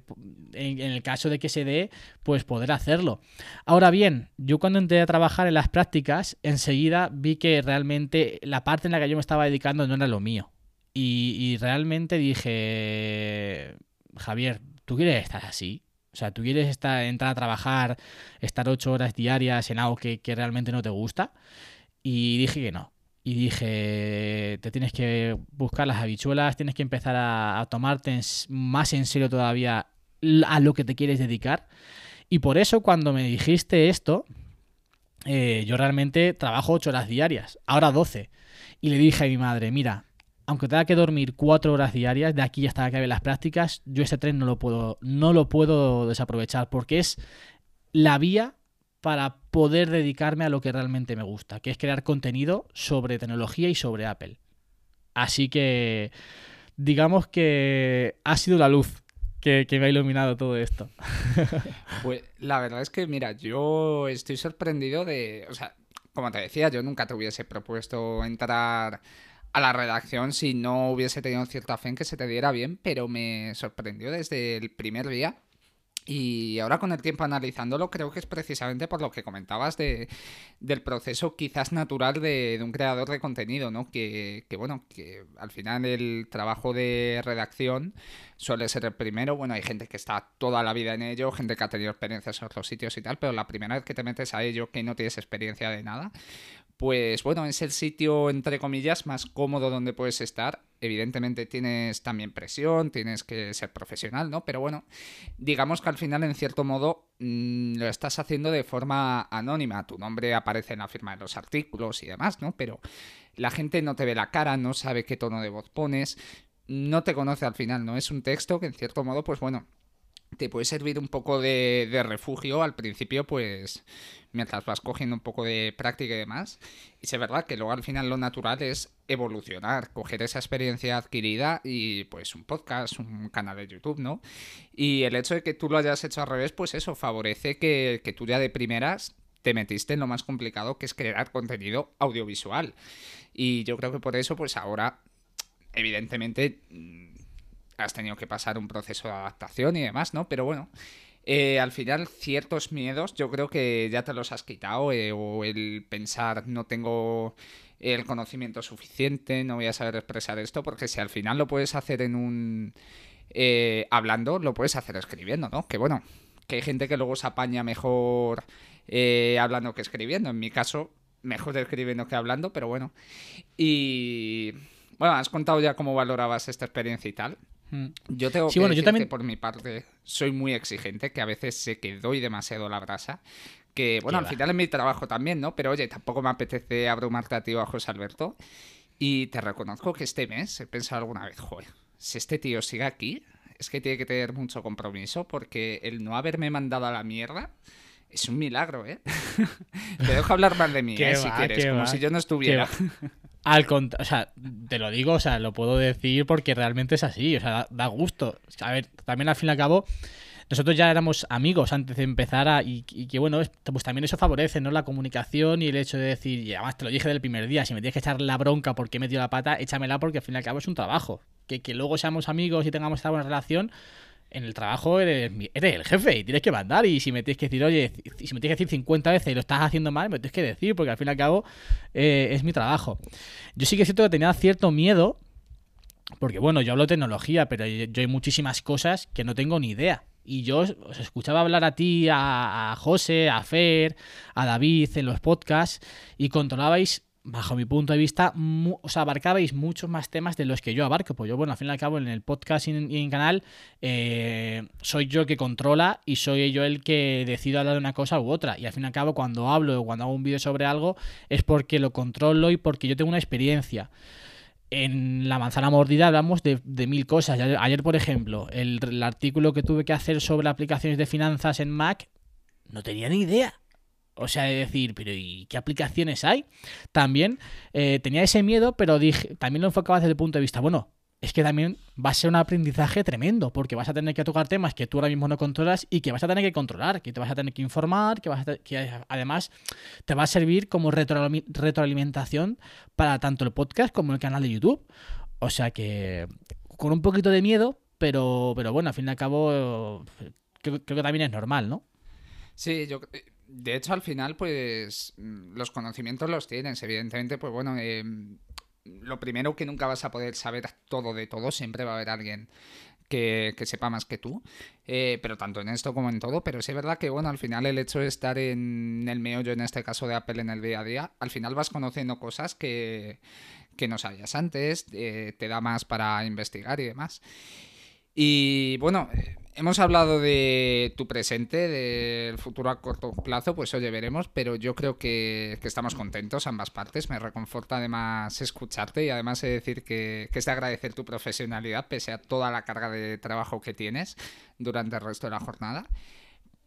en, el caso de que se dé, pues poder hacerlo. Ahora bien, yo cuando entré a trabajar en las prácticas, enseguida vi que realmente la parte en la que yo me estaba dedicando no era lo mío. Y, realmente dije, Javier, ¿tú quieres estar así? O sea, ¿tú quieres estar, entrar a trabajar, estar ocho horas diarias en algo que realmente no te gusta? Y dije que no y dije, te tienes que buscar las habichuelas, tienes que empezar a, tomarte más en serio todavía a lo que te quieres dedicar. Y por eso cuando me dijiste esto, eh, yo realmente trabajo 8 horas diarias, ahora 12. Y le dije a mi madre, mira, aunque tenga que dormir 4 horas diarias, de aquí hasta que acabe las prácticas, yo ese tren no lo puedo, no lo puedo desaprovechar, porque es la vía para poder dedicarme a lo que realmente me gusta, que es crear contenido sobre tecnología y sobre Apple. Así que digamos que ha sido la luz que, me ha iluminado todo esto. Pues la verdad es que, mira, yo estoy sorprendido de, o sea, como te decía, yo nunca te hubiese propuesto entrar a la redacción si no hubiese tenido cierta fe en que se te diera bien, pero me sorprendió desde el primer día y ahora con el tiempo analizándolo, creo que es precisamente por lo que comentabas de, del proceso quizás natural de, un creador de contenido, ¿no? Que, que, bueno, que al final el trabajo de redacción suele ser el primero. Bueno, hay gente que está toda la vida en ello, gente que ha tenido experiencias en otros sitios y tal, pero la primera vez que te metes a ello que no tienes experiencia de nada, pues bueno, es el sitio, entre comillas, más cómodo donde puedes estar. Evidentemente tienes también presión, tienes que ser profesional, ¿no? Pero bueno, digamos que al final, en cierto modo, mm, lo estás haciendo de forma anónima. Tu nombre aparece en la firma de los artículos y demás, ¿no? Pero la gente no te ve la cara, no sabe qué tono de voz pones, no te conoce al final, ¿no? Es un texto que, en cierto modo, pues bueno, te puede servir un poco de, de, refugio al principio, pues mientras vas cogiendo un poco de práctica y demás. Y es verdad que luego al final lo natural es evolucionar, coger esa experiencia adquirida y pues un podcast, un canal de YouTube, ¿no? Y el hecho de que tú lo hayas hecho al revés, pues eso favorece que, que tú ya de primeras te metiste en lo más complicado que es crear contenido audiovisual. Y yo creo que por eso, pues ahora, evidentemente, has tenido que pasar un proceso de adaptación y demás, ¿no? Pero bueno, eh, al final ciertos miedos yo creo que ya te los has quitado eh, o el pensar no tengo el conocimiento suficiente, no voy a saber expresar esto, porque si al final lo puedes hacer en un... Eh, hablando, lo puedes hacer escribiendo, ¿no? Que bueno, que hay gente que luego se apaña mejor eh, hablando que escribiendo. En mi caso, mejor escribiendo que hablando, pero bueno. Y bueno, has contado ya cómo valorabas esta experiencia y tal. Hmm. Yo tengo que decir que por mi parte soy muy exigente, que a veces sé que doy demasiado la brasa. Que bueno, al final es mi trabajo también, ¿no? Pero oye, tampoco me apetece abrumarte a ti o a José Alberto. Y te reconozco que este mes he pensado alguna vez, joder, si este tío sigue aquí, es que tiene que tener mucho compromiso porque el no haberme mandado a la mierda es un milagro, ¿eh? te dejo hablar más de mí, ¿eh? si quieres, como si yo no estuviera. Al o sea, te lo digo, o sea, lo puedo decir porque realmente es así, o sea, da, gusto. A ver, también al fin y al cabo, nosotros ya éramos amigos antes de empezar a, y, que bueno, pues también eso favorece, ¿no? La comunicación y el hecho de decir, y además te lo dije del primer día, si me tienes que echar la bronca porque he metido la pata, échamela porque al fin y al cabo es un trabajo. Que, que luego seamos amigos y tengamos esta buena relación, en el trabajo eres, el jefe y tienes que mandar. Y si me tienes que decir, oye, si me tienes que decir 50 veces y lo estás haciendo mal, me tienes que decir, porque al fin y al cabo eh, es mi trabajo. Yo sí que siento que tenía cierto miedo, porque bueno, yo hablo de tecnología, pero yo hay muchísimas cosas que no tengo ni idea. Y yo os escuchaba hablar a ti, a José, a Fer, a David en los podcasts y controlabais bajo mi punto de vista, os abarcabais muchos más temas de los que yo abarco. Pues yo, bueno, al fin y al cabo, en el podcast y en, el canal, eh, soy yo el que controla y soy yo el que decido hablar de una cosa u otra. Y al fin y al cabo, cuando hablo o cuando hago un vídeo sobre algo, es porque lo controlo y porque yo tengo una experiencia. En la manzana mordida hablamos de, mil cosas. Ayer, por ejemplo, el artículo que tuve que hacer sobre aplicaciones de finanzas en Mac, no tenía ni idea o sea, de decir, pero ¿y qué aplicaciones hay? También eh, tenía ese miedo, pero dije, también lo enfocaba desde el punto de vista, bueno, es que también va a ser un aprendizaje tremendo, porque vas a tener que tocar temas que tú ahora mismo no controlas y que vas a tener que controlar, que te vas a tener que informar, que, vas que además te va a servir como retroalimentación para tanto el podcast como el canal de YouTube. O sea que con un poquito de miedo, pero, pero bueno, al fin y al cabo creo, creo que también es normal, ¿no? Sí, yo de hecho, al final, pues mm, los conocimientos los tienes. Evidentemente, pues bueno, eh, lo primero que nunca vas a poder saber todo de todo, siempre va a haber alguien que, sepa más que tú, eh, pero tanto en esto como en todo, pero es verdad que, bueno, al final el hecho de estar en el meollo, en este caso de Apple, en el día a día, al final vas conociendo cosas que, que no sabías antes, eh, te da más para investigar y demás. Y bueno, hemos hablado de tu presente, del futuro a corto plazo, pues oye, veremos, pero yo creo que, estamos contentos ambas partes. Me reconforta además escucharte y además he decir que, que es de agradecer tu profesionalidad pese a toda la carga de trabajo que tienes durante el resto de la jornada.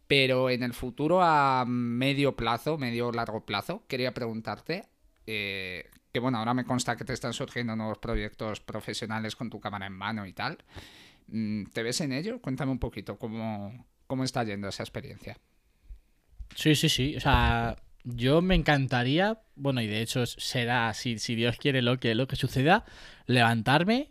Pero en el futuro a medio plazo, medio largo plazo, quería preguntarte, eh, que bueno, ahora me consta que te están surgiendo nuevos proyectos profesionales con tu cámara en mano y tal. Mm, ¿Te ves en ello? Cuéntame un poquito cómo, cómo está yendo esa experiencia. Sí, sí, sí. O sea, yo me encantaría, bueno, y de hecho será, si, si Dios quiere lo que, lo que suceda, levantarme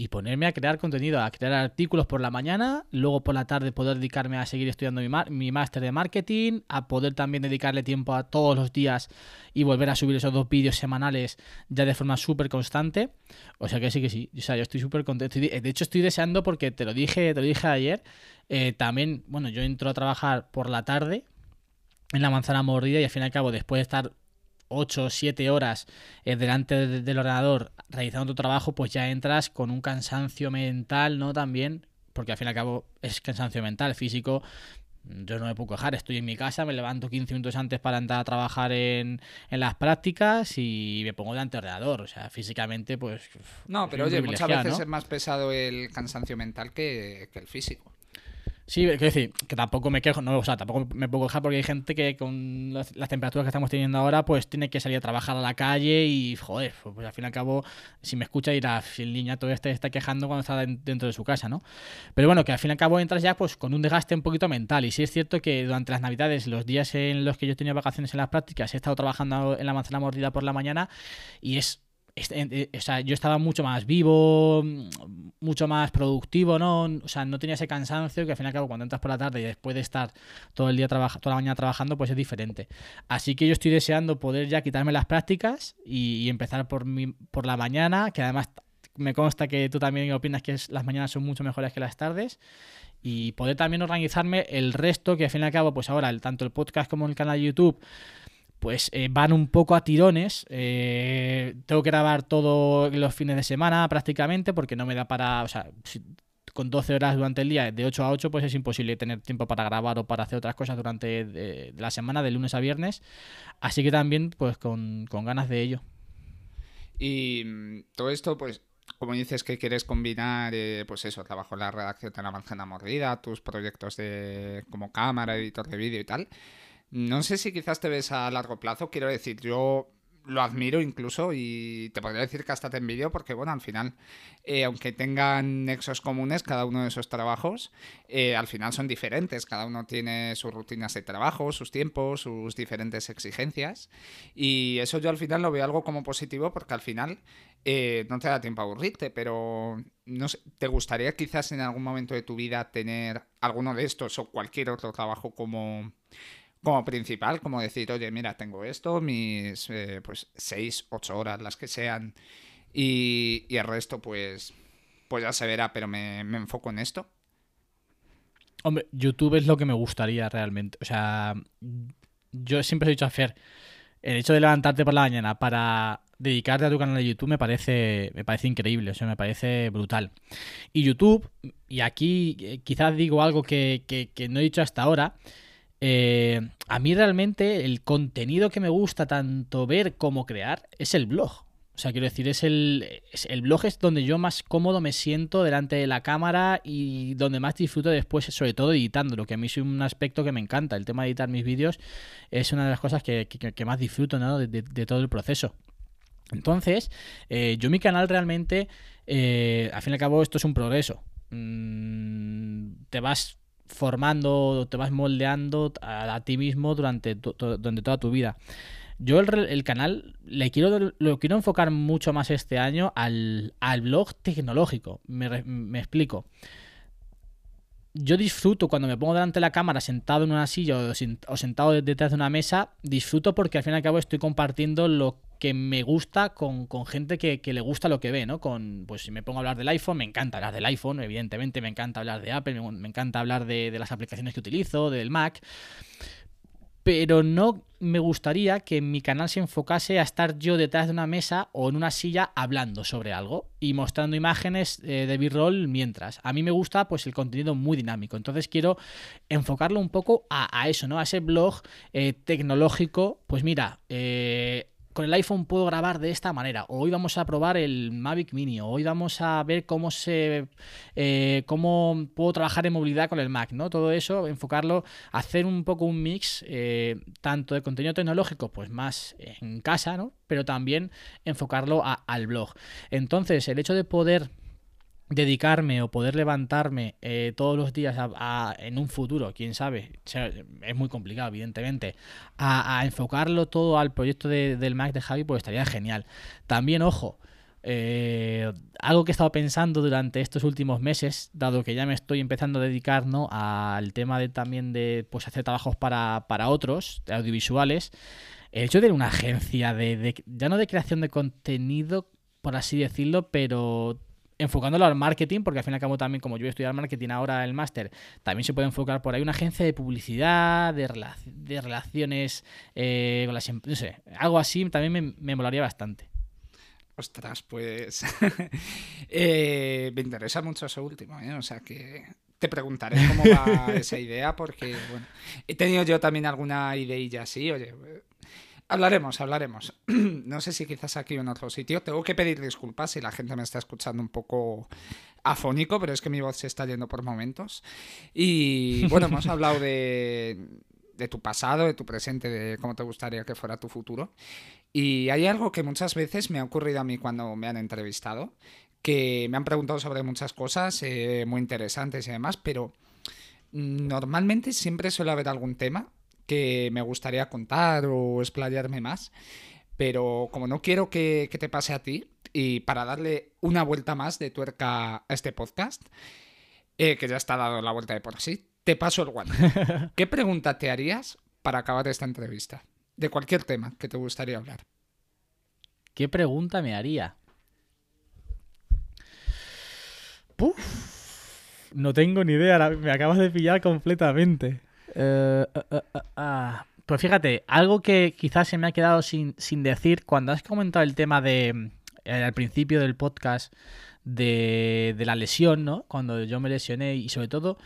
y ponerme a crear contenido, a crear artículos por la mañana, luego por la tarde poder dedicarme a seguir estudiando mi, máster de marketing, a poder también dedicarle tiempo a todos los días y volver a subir esos dos vídeos semanales ya de forma súper constante. O sea que sí que sí, o sea, yo estoy súper contento. De hecho estoy deseando porque te lo dije, te lo dije ayer, eh, también, bueno, yo entro a trabajar por la tarde en la manzana mordida y al fin y al cabo después de estar 8 o 7 horas eh, delante del ordenador realizando tu trabajo, pues ya entras con un cansancio mental, ¿no? También, porque al fin y al cabo es cansancio mental, físico. Yo no me puedo quejar, estoy en mi casa, me levanto 15 minutos antes para entrar a trabajar en, las prácticas y me pongo delante del ordenador. O sea, físicamente, pues. No, pero oye, muchas veces es más pesado el cansancio mental que, que el físico. Sí, quiero decir, que tampoco me quejo, no, o sea, tampoco me puedo quejar porque hay gente que con las, temperaturas que estamos teniendo ahora, pues tiene que salir a trabajar a la calle y, joder, pues, pues al fin y al cabo, si me escucha dirá, si el niño todo este está quejando cuando está dentro de su casa, ¿no? Pero bueno, que al fin y al cabo entras ya pues con un desgaste un poquito mental. Y sí es cierto que durante las navidades, los días en los que yo tenido vacaciones en las prácticas, he estado trabajando en la manzana mordida por la mañana y es o sea, yo estaba mucho más vivo, mucho más productivo, ¿no? O sea, no tenía ese cansancio que al fin y al cabo cuando entras por la tarde y después de estar todo el día toda la mañana trabajando, pues es diferente. Así que yo estoy deseando poder ya quitarme las prácticas y, empezar por, mi, por la mañana, que además me consta que tú también opinas que las mañanas son mucho mejores que las tardes y poder también organizarme el resto, que al fin y al cabo, pues ahora tanto el podcast como el canal de YouTube pues eh, van un poco a tirones. Eh, tengo que grabar todos los fines de semana prácticamente porque no me da para, o sea, con 12 horas durante el día, de 8 a 8, pues es imposible tener tiempo para grabar o para hacer otras cosas durante eh, la semana, de lunes a viernes. Así que también, pues con, ganas de ello. Y mm, todo esto, pues, como dices que quieres combinar, pues eso, trabajo en la redacción de la manzana mordida, tus proyectos de como cámara, editor de vídeo y tal. No sé si quizás te ves a largo plazo, quiero decir, yo lo admiro incluso y te podría decir que hasta te envidio porque, bueno, al final, eh, aunque tengan nexos comunes cada uno de esos trabajos, eh, al final son diferentes, cada uno tiene sus rutinas de trabajo, sus tiempos, sus diferentes exigencias. Y eso yo al final lo veo algo como positivo porque al final eh, no te da tiempo a aburrirte, pero no sé, ¿te gustaría quizás en algún momento de tu vida tener alguno de estos o cualquier otro trabajo como como principal, como decir, oye, mira, tengo esto, mis eh, pues seis, ocho horas, las que sean, y, el resto, pues, pues ya se verá, pero me, enfoco en esto. Hombre, YouTube es lo que me gustaría realmente. O sea, yo siempre he dicho a Fer, el hecho de levantarte por la mañana para dedicarte a tu canal de YouTube me parece, me parece increíble, o sea, me parece brutal. Y YouTube, y aquí eh, quizás digo algo que, que no he dicho hasta ahora, eh, a mí realmente el contenido que me gusta tanto ver como crear es el blog. O sea, quiero decir, es el, el blog es donde yo más cómodo me siento delante de la cámara y donde más disfruto después, sobre todo editándolo, que a mí es un aspecto que me encanta. El tema de editar mis vídeos es una de las cosas que, más disfruto de, todo el proceso. Entonces, eh, yo mi canal realmente, eh, al fin y al cabo, esto es un progreso. Mm, te vas formando, te vas moldeando a, ti mismo durante, toda tu vida. Yo el, canal le quiero, lo quiero enfocar mucho más este año al, blog tecnológico. Me, explico. Yo disfruto cuando me pongo delante de la cámara sentado en una silla o, sentado detrás de una mesa, disfruto porque al fin y al cabo estoy compartiendo lo que me gusta con, gente que, le gusta lo que ve, ¿no? Con, pues si me pongo a hablar del iPhone, me encanta hablar del iPhone, evidentemente me encanta hablar de Apple, me, encanta hablar de, las aplicaciones que utilizo, del Mac. Pero no me gustaría que mi canal se enfocase a estar yo detrás de una mesa o en una silla hablando sobre algo y mostrando imágenes eh, de B-roll mientras. A mí me gusta pues el contenido muy dinámico. Entonces quiero enfocarlo un poco a, eso, ¿no? A ese blog eh, tecnológico. Pues mira, eh, con el iPhone puedo grabar de esta manera. Hoy vamos a probar el Mavic Mini. Hoy vamos a ver cómo se eh, cómo puedo trabajar en movilidad con el Mac, ¿no? Todo eso, enfocarlo, hacer un poco un mix eh, tanto de contenido tecnológico, pues más en casa, ¿no? Pero también enfocarlo al blog. Entonces, el hecho de poder dedicarme o poder levantarme eh, todos los días en un futuro, quién sabe, es muy complicado, evidentemente, a, enfocarlo todo al proyecto del Mac de Javi, pues estaría genial. También, ojo, eh, algo que he estado pensando durante estos últimos meses, dado que ya me estoy empezando a dedicar ¿no? al tema de también de pues, hacer trabajos para, para otros, de audiovisuales, el hecho de una agencia de, de, ya no de creación de contenido, por así decirlo, pero enfocándolo al marketing, porque al fin y al cabo también, como yo voy a estudiar marketing ahora el máster, también se puede enfocar por ahí una agencia de publicidad, de, de relaciones eh, con las em-, no sé, algo así también me, me molaría bastante. Ostras, pues eh, me interesa mucho eso último, ¿eh? o sea que te preguntaré cómo va esa idea porque, bueno, he tenido yo también alguna ideilla así, oye, Hablaremos, hablaremos. no sé si quizás aquí o en otro sitio. Tengo que pedir disculpas si la gente me está escuchando un poco afónico, pero es que mi voz se está yendo por momentos. Y bueno, hemos hablado de, de tu pasado, de tu presente, de cómo te gustaría que fuera tu futuro. Y hay algo que muchas veces me ha ocurrido a mí cuando me han entrevistado, que me han preguntado sobre muchas cosas eh, muy interesantes y demás, pero normalmente siempre suele haber algún tema que me gustaría contar o explayarme más. Pero como no quiero que, te pase a ti, y para darle una vuelta más de tuerca a este podcast, eh, que ya está dado la vuelta de por sí, te paso el guante. ¿Qué pregunta te harías para acabar esta entrevista? De cualquier tema que te gustaría hablar. ¿Qué pregunta me haría? no tengo ni idea, me acabas de pillar completamente. Ah. Pues fíjate, algo que quizás se me ha quedado sin, decir, cuando has comentado el tema de, al principio del podcast, de, la lesión, ¿no? Cuando yo me lesioné y sobre todo,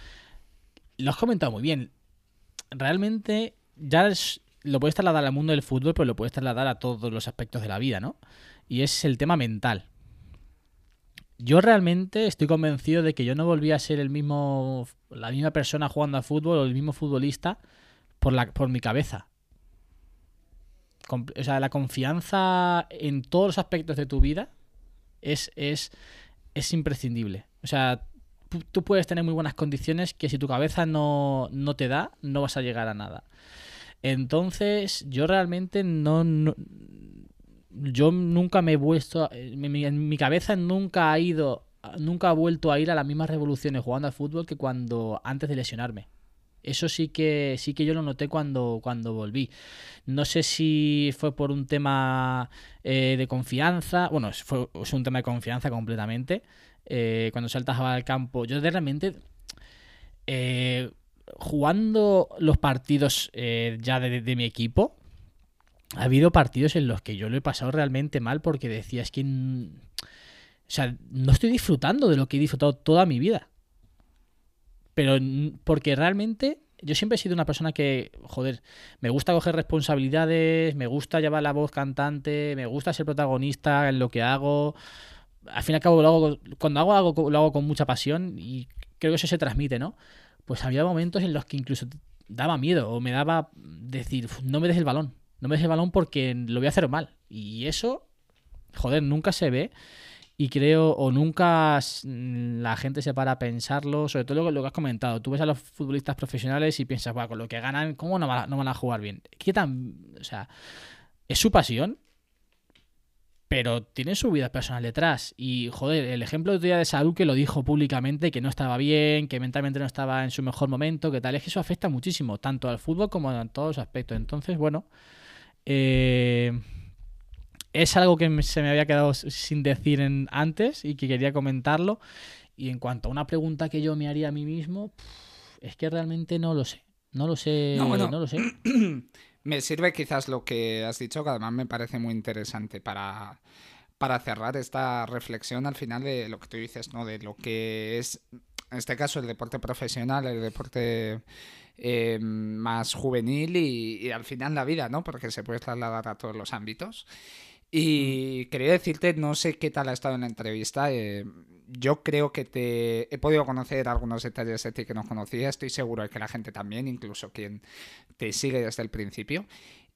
lo has comentado muy bien. Realmente ya lo puedes trasladar al mundo del fútbol, pero lo puedes trasladar a todos los aspectos de la vida, ¿no? Y es el tema mental. Yo realmente estoy convencido de que yo no volví a ser el mismo, la misma persona jugando a fútbol o el mismo futbolista por, la, por mi cabeza. o sea, la confianza en todos los aspectos de tu vida es, es, es imprescindible. O sea, tú puedes tener muy buenas condiciones que si tu cabeza no, no te da, no vas a llegar a nada. Entonces, yo realmente no, yo nunca me he vuelto, en mi, cabeza nunca ha ido, nunca ha vuelto a ir a las mismas revoluciones jugando al fútbol que cuando antes de lesionarme. Eso sí que sí que yo lo noté cuando, cuando volví. No sé si fue por un tema eh, de confianza. Bueno, fue, es un tema de confianza completamente. Eh, cuando saltas al campo. Yo realmente. Eh, jugando los partidos ya de mi equipo ha habido partidos en los que yo lo he pasado realmente mal porque decía, es que... O sea, no estoy disfrutando de lo que he disfrutado toda mi vida. Pero porque realmente yo siempre he sido una persona que, joder, me gusta coger responsabilidades, me gusta llevar la voz cantante, me gusta ser protagonista en lo que hago. Al fin y al cabo, lo hago, cuando hago algo, lo hago con mucha pasión y creo que eso se transmite, ¿no? Pues había momentos en los que incluso daba miedo o me daba decir, no me des el balón, no me des el balón porque lo voy a hacer mal. Y eso, joder, nunca se ve. Y creo, o nunca la gente se para a pensarlo, sobre todo lo, que has comentado. Tú ves a los futbolistas profesionales y piensas, con lo que ganan, ¿cómo no van, no van a jugar bien? ¿Qué tan.? O sea, es su pasión, pero tiene su vida personal detrás. Y, joder, el ejemplo de día de salud que lo dijo públicamente, que no estaba bien, que mentalmente no estaba en su mejor momento, que tal, es que eso afecta muchísimo, tanto al fútbol como en todos los aspectos. Entonces, bueno, eh, es algo que se me había quedado sin decir en, antes y que quería comentarlo. Y en cuanto a una pregunta que yo me haría a mí mismo, es que realmente no lo sé. No lo sé. No, no lo sé. me sirve quizás lo que has dicho, que además me parece muy interesante para, para cerrar esta reflexión al final de lo que tú dices, ¿no? De lo que es, en este caso, el deporte profesional, el deporte eh, más juvenil y, al final la vida, ¿no? Porque se puede trasladar a todos los ámbitos. Y mm. quería decirte, no sé qué tal ha estado en la entrevista. Eh, yo creo que te he podido conocer algunos detalles de ti que no conocía. Estoy seguro de que la gente también, incluso quien te sigue desde el principio.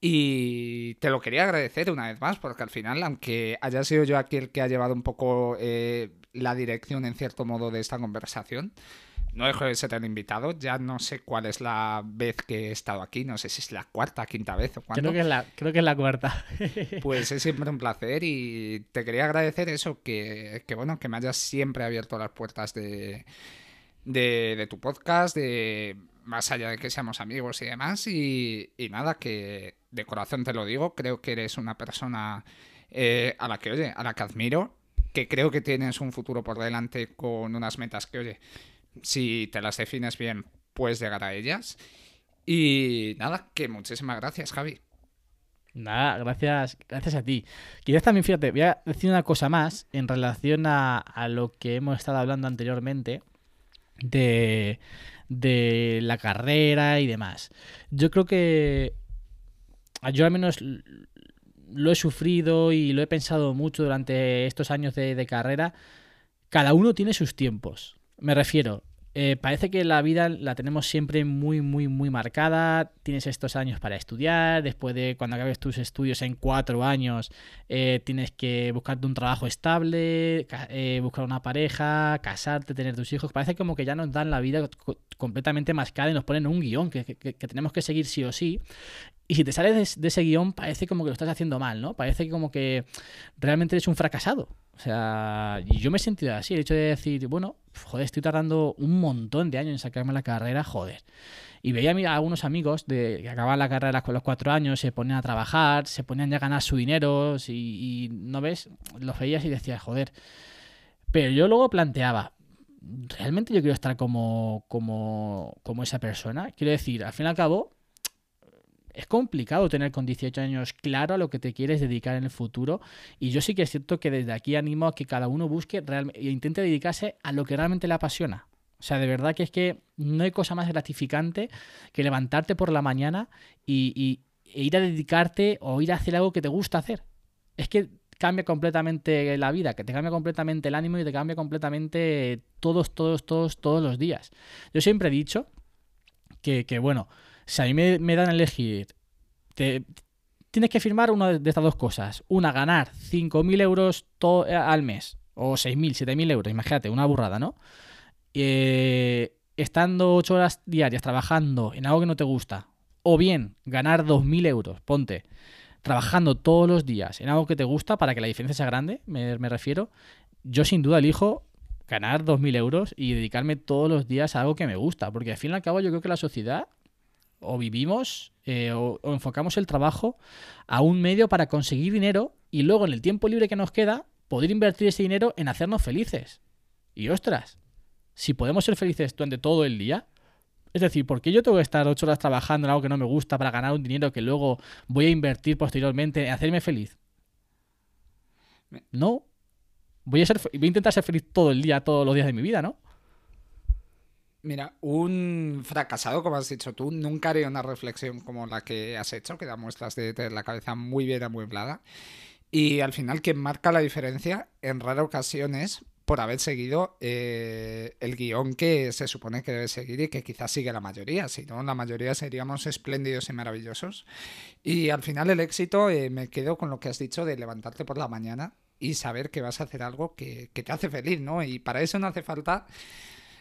Y te lo quería agradecer una vez más, porque al final, aunque haya sido yo aquí el que ha llevado un poco eh, la dirección en cierto modo de esta conversación, no dejo de ser el invitado. Ya no sé cuál es la vez que he estado aquí. No sé si es la cuarta, quinta vez o cuándo. Creo que es la, creo que es la cuarta. pues es siempre un placer y te quería agradecer eso, que, bueno, que me hayas siempre abierto las puertas de, de, tu podcast, de más allá de que seamos amigos y demás. Y, nada, que de corazón te lo digo, creo que eres una persona eh, a la que, oye, a la que admiro, que creo que tienes un futuro por delante con unas metas que, oye, si te las defines bien, puedes llegar a ellas. Y nada, que muchísimas gracias, Javi. Nada, gracias, gracias a ti. Quizás también, fíjate, voy a decir una cosa más en relación a, lo que hemos estado hablando anteriormente de, de la carrera y demás. Yo creo que yo al menos lo he sufrido y lo he pensado mucho durante estos años de carrera. Cada uno tiene sus tiempos. Me refiero, eh, parece que la vida la tenemos siempre muy, muy, muy marcada. Tienes estos años para estudiar. Después de cuando acabes tus estudios en cuatro años, eh, tienes que buscarte un trabajo estable, eh, buscar una pareja, casarte, tener tus hijos. Parece como que ya nos dan la vida completamente mascada y nos ponen un guion que, tenemos que seguir sí o sí. Y si te sales de, ese guion, parece como que lo estás haciendo mal, ¿no? Parece como que realmente eres un fracasado. O sea, yo me he sentido así, el hecho de decir, bueno, joder, estoy tardando un montón de años en sacarme la carrera, joder. Y veía a algunos amigos de, que acababan la carrera con los cuatro años, se ponían a trabajar, se ponían ya a ganar su dinero, y, ¿no ves? Los veías y decías, joder. Pero yo luego planteaba, ¿realmente yo quiero estar como, como, como esa persona? Quiero decir, al fin y al cabo, es complicado tener con 18 años claro a lo que te quieres dedicar en el futuro. Y yo sí que es cierto que desde aquí animo a que cada uno busque e intente dedicarse a lo que realmente le apasiona. O sea, de verdad que es que no hay cosa más gratificante que levantarte por la mañana y, e ir a dedicarte o ir a hacer algo que te gusta hacer. Es que cambia completamente la vida, que te cambia completamente el ánimo y te cambia completamente todos, todos, todos, todos los días. Yo siempre he dicho que bueno, si a mí me, dan a elegir, tienes que firmar una de estas dos cosas. Una, ganar 5.000 euros eh, al mes, o 6.000, 7.000 euros, imagínate, una burrada, ¿no? Eh, estando 8 horas diarias trabajando en algo que no te gusta, o bien ganar 2.000 euros, ponte, trabajando todos los días en algo que te gusta para que la diferencia sea grande, me, me refiero, yo sin duda elijo ganar 2.000 euros y dedicarme todos los días a algo que me gusta, porque al fin y al cabo yo creo que la sociedad o vivimos eh, o, enfocamos el trabajo a un medio para conseguir dinero y luego en el tiempo libre que nos queda poder invertir ese dinero en hacernos felices. Y ostras, si podemos ser felices durante todo el día, es decir, ¿por qué yo tengo que estar ocho horas trabajando en algo que no me gusta para ganar un dinero que luego voy a invertir posteriormente en hacerme feliz? No. Voy a, ser, voy a intentar ser feliz todo el día, todos los días de mi vida, ¿no? Mira, un fracasado, como has dicho tú, nunca haría una reflexión como la que has hecho, que da muestras de tener la cabeza muy bien amueblada. Y al final, quien marca la diferencia en raras ocasiones por haber seguido eh, el guion que se supone que debe seguir y que quizás sigue la mayoría. Si no, la mayoría seríamos espléndidos y maravillosos. Y al final, el éxito, eh, me quedo con lo que has dicho de levantarte por la mañana y saber que vas a hacer algo que te hace feliz, ¿no? Y para eso no hace falta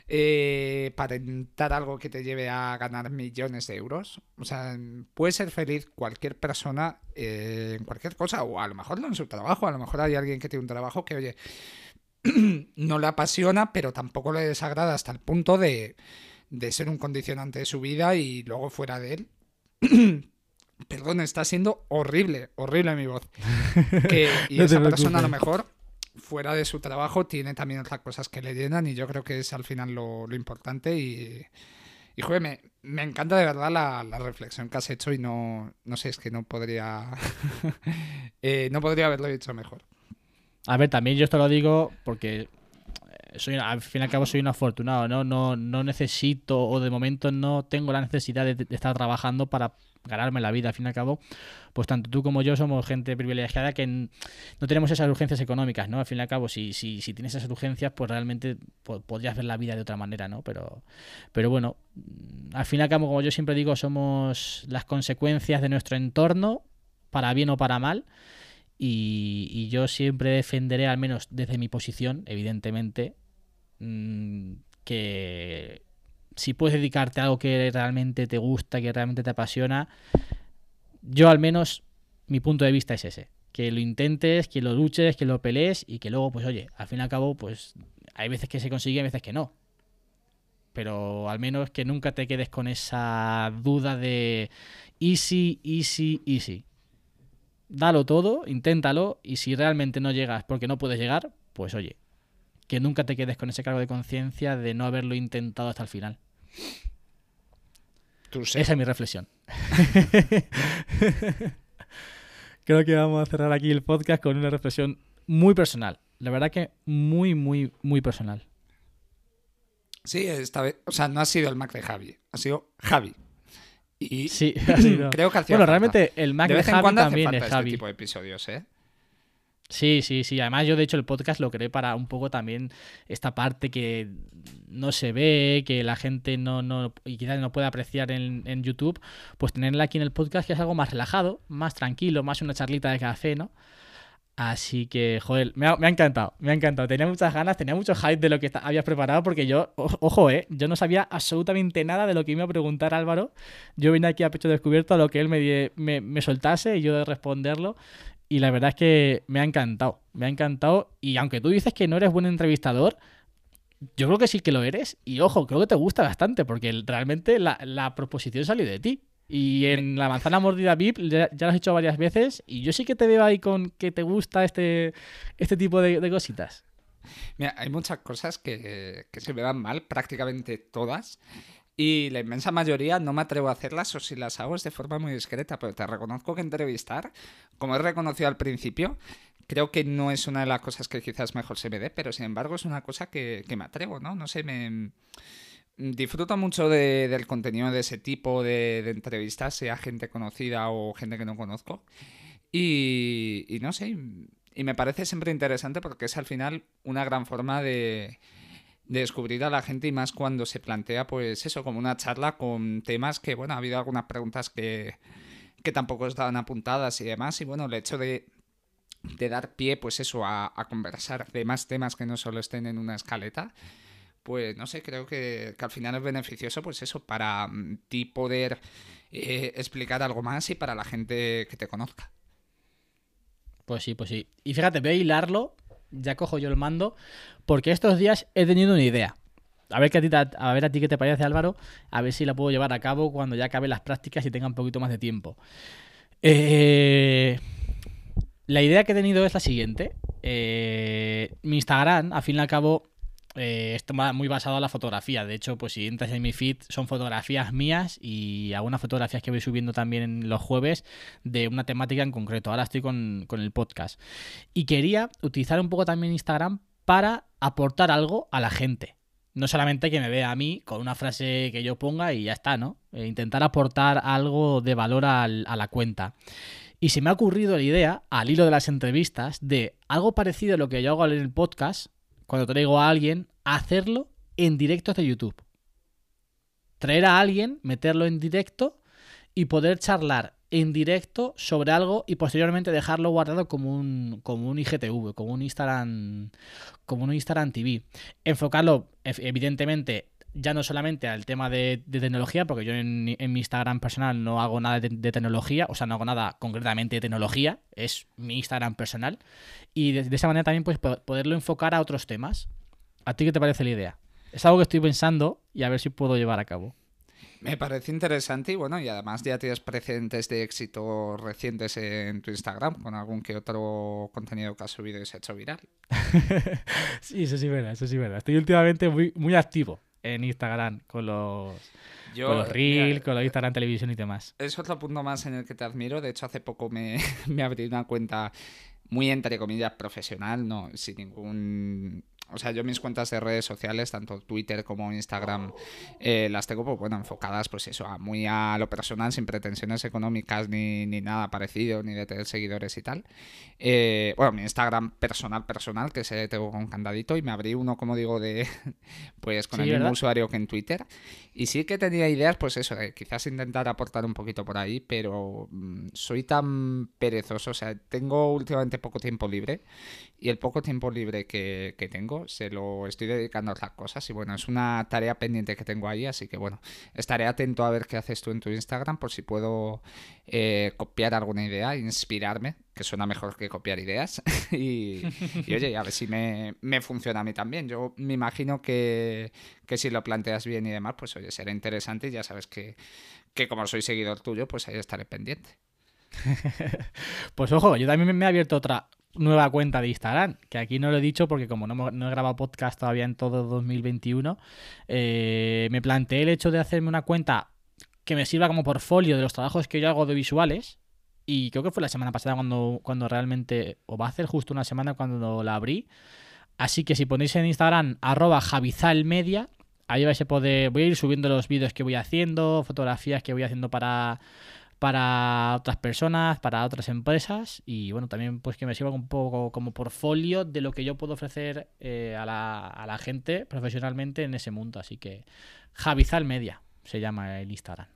eh, patentar algo que te lleve a ganar millones de euros. O sea, puede ser feliz cualquier persona eh, en cualquier cosa, o a lo mejor no en su trabajo, a lo mejor hay alguien que tiene un trabajo que, oye, no le apasiona, pero tampoco le desagrada hasta el punto de, de ser un condicionante de su vida y luego fuera de él. Perdón, está siendo horrible, horrible mi voz. y esa persona a lo mejor fuera de su trabajo tiene también otras cosas que le llenan y yo creo que es al final lo, importante y, y me, me, encanta de verdad la, reflexión que has hecho y no, no sé, es que no podría eh, no podría haberlo dicho mejor. A ver, también yo esto lo digo porque soy al fin y al cabo soy un afortunado, ¿no? No, no necesito o de momento no tengo la necesidad de, estar trabajando para ganarme la vida. Al fin y al cabo, pues tanto tú como yo somos gente privilegiada que no tenemos esas urgencias económicas, ¿no? Al fin y al cabo, si, si, si tienes esas urgencias, pues realmente podrías ver la vida de otra manera, ¿no? Pero, pero bueno, al fin y al cabo, como yo siempre digo, somos las consecuencias de nuestro entorno, para bien o para mal. Y, yo siempre defenderé, al menos desde mi posición, evidentemente, mm, que si puedes dedicarte a algo que realmente te gusta, que realmente te apasiona, yo al menos mi punto de vista es ese. Que lo intentes, que lo luches, que lo pelees y que luego, pues oye, al fin y al cabo, pues hay veces que se consigue, hay veces que no. Pero al menos que nunca te quedes con esa duda de easy, easy, easy dalo todo, inténtalo y si realmente no llegas porque no puedes llegar, pues oye, que nunca te quedes con ese cargo de conciencia de no haberlo intentado hasta el final. Esa es mi reflexión. Creo que vamos a cerrar aquí el podcast con una reflexión muy personal. La verdad que muy, muy, muy personal. Sí, esta vez, o sea, no ha sido el Mac de Javi, ha sido Javi. Y Sí, ha sido. creo que hacía Bueno, falta. realmente el Mac de de, vez en Javi cuando hace también falta es este Javi. tipo de episodios, ¿eh? Sí, sí, sí. Además, yo de hecho el podcast lo creé para un poco también esta parte que no se ve, que la gente no, no y quizás no puede apreciar en, en YouTube, pues tenerla aquí en el podcast que es algo más relajado, más tranquilo, más una charlita de café, ¿no? Así que, joder, me ha, me ha encantado, me ha encantado. Tenía muchas ganas, tenía mucho hype de lo que habías preparado porque yo, ojo, eh, yo no sabía absolutamente nada de lo que iba a preguntar Álvaro. Yo vine aquí a pecho descubierto a lo que él me, me, me soltase y yo de responderlo. Y la verdad es que me ha encantado, me ha encantado. Y aunque tú dices que no eres buen entrevistador, yo creo que sí que lo eres. Y ojo, creo que te gusta bastante porque realmente la, la proposición salió de ti. Y en la manzana mordida VIP ya, ya lo has hecho varias veces. Y yo sí que te veo ahí con que te gusta este, este tipo de, de cositas. Mira, hay muchas cosas que, que se me dan mal, prácticamente todas. Y la inmensa mayoría no me atrevo a hacerlas o si las hago es de forma muy discreta, pero te reconozco que entrevistar, como he reconocido al principio, creo que no es una de las cosas que quizás mejor se me dé, pero sin embargo es una cosa que, que me atrevo, ¿no? No sé, me disfruto mucho de- del contenido de ese tipo de, de entrevistas, sea gente conocida o gente que no conozco. Y, y no sé, y me parece siempre interesante porque es al final una gran forma de descubrir a la gente y más cuando se plantea, pues eso, como una charla con temas que, bueno, ha habido algunas preguntas que, que tampoco estaban apuntadas y demás. Y bueno, el hecho de, de dar pie, pues eso, a, conversar de más temas que no solo estén en una escaleta, pues no sé, creo que, que al final es beneficioso, pues eso, para mm, ti poder eh, explicar algo más y para la gente que te conozca. Pues sí, pues sí. Y fíjate, voy a hilarlo, ya cojo yo el mando, porque estos días he tenido una idea. A ver, a, ti, a qué te parece, Álvaro, a ver si la puedo llevar a cabo cuando ya acabe las prácticas y tenga un poquito más de tiempo. Eh, la idea que he tenido es la siguiente. Eh, mi Instagram, al fin y al cabo, eh, está ma- muy basado en la fotografía. De hecho, pues si entras en mi feed, son fotografías mías y algunas fotografías que voy subiendo también los jueves de una temática en concreto. Ahora estoy con, el podcast. Y quería utilizar un poco también Instagram para aportar algo a la gente. No solamente que me vea a mí con una frase que yo ponga y ya está, ¿no? Eh, intentar aportar algo de valor al- a la cuenta. Y se me ha ocurrido la idea, al hilo de las entrevistas, de algo parecido a lo que yo hago en el podcast, cuando traigo a alguien, hacerlo en directos de YouTube. Traer a alguien, meterlo en directo y poder charlar en directo sobre algo y posteriormente dejarlo guardado como un, como un IGTV, como un Instagram, como un Instagram TV. Enfocarlo, evidentemente, ya no solamente al tema de, de tecnología, porque yo en, en mi Instagram personal no hago nada de, de tecnología, o sea, no hago nada concretamente de tecnología, es mi Instagram personal. Y de, de esa manera también pues, po- poderlo enfocar a otros temas. ¿A ti qué te parece la idea? Es algo que estoy pensando y a ver si puedo llevar a cabo. Me parece interesante y bueno, y además ya tienes precedentes de éxito recientes en tu Instagram con algún que otro contenido que has subido y se ha hecho viral. Sí, eso sí es verdad, eso sí es verdad. Estoy últimamente muy, muy activo en Instagram con los, Yo, con los Reels, mira, con los Instagram Televisión y demás. es otro punto más en el que te admiro. De hecho, hace poco me, me abrí una cuenta muy entre comillas profesional, no, sin ningún... O sea, yo mis cuentas de redes sociales, tanto Twitter como Instagram, eh, las tengo, pues bueno, enfocadas, pues eso, a muy a lo personal, sin pretensiones económicas ni, ni nada parecido, ni de tener seguidores y tal. Eh, bueno, mi Instagram personal, personal, que se tengo con candadito, y me abrí uno, como digo, de pues con Sí, el mismo usuario que en Twitter. Y sí que tenía ideas, pues eso, de quizás intentar aportar un poquito por ahí, pero mm, soy tan perezoso, o sea, tengo últimamente poco tiempo libre y el poco tiempo libre que, que tengo se lo estoy dedicando a otras cosas y bueno, es una tarea pendiente que tengo ahí, así que bueno, estaré atento a ver qué haces tú en tu Instagram por si puedo eh, copiar alguna idea, inspirarme, que suena mejor que copiar ideas y, y, oye, a ver si me, me funciona a mí también. Yo me imagino que, que si lo planteas bien y demás, pues oye, será interesante y ya sabes que, que como soy seguidor tuyo, pues ahí estaré pendiente. Pues ojo, yo también me he abierto otra nueva cuenta de Instagram, que aquí no lo he dicho porque como no, he grabado podcast todavía en todo 2021, eh, me planteé el hecho de hacerme una cuenta que me sirva como portfolio de los trabajos que yo hago de visuales. Y creo que fue la semana pasada cuando, cuando realmente, o va a hacer justo una semana cuando la abrí. Así que si ponéis en Instagram arroba javizalmedia, Ahí vais a poder, voy a ir subiendo los vídeos que voy haciendo, fotografías que voy haciendo para, para otras personas, para otras empresas y bueno, también pues que me sirva un poco como portfolio de lo que yo puedo ofrecer eh, a, la, a, la, gente profesionalmente en ese mundo. Así que Javizal Media se llama el Instagram.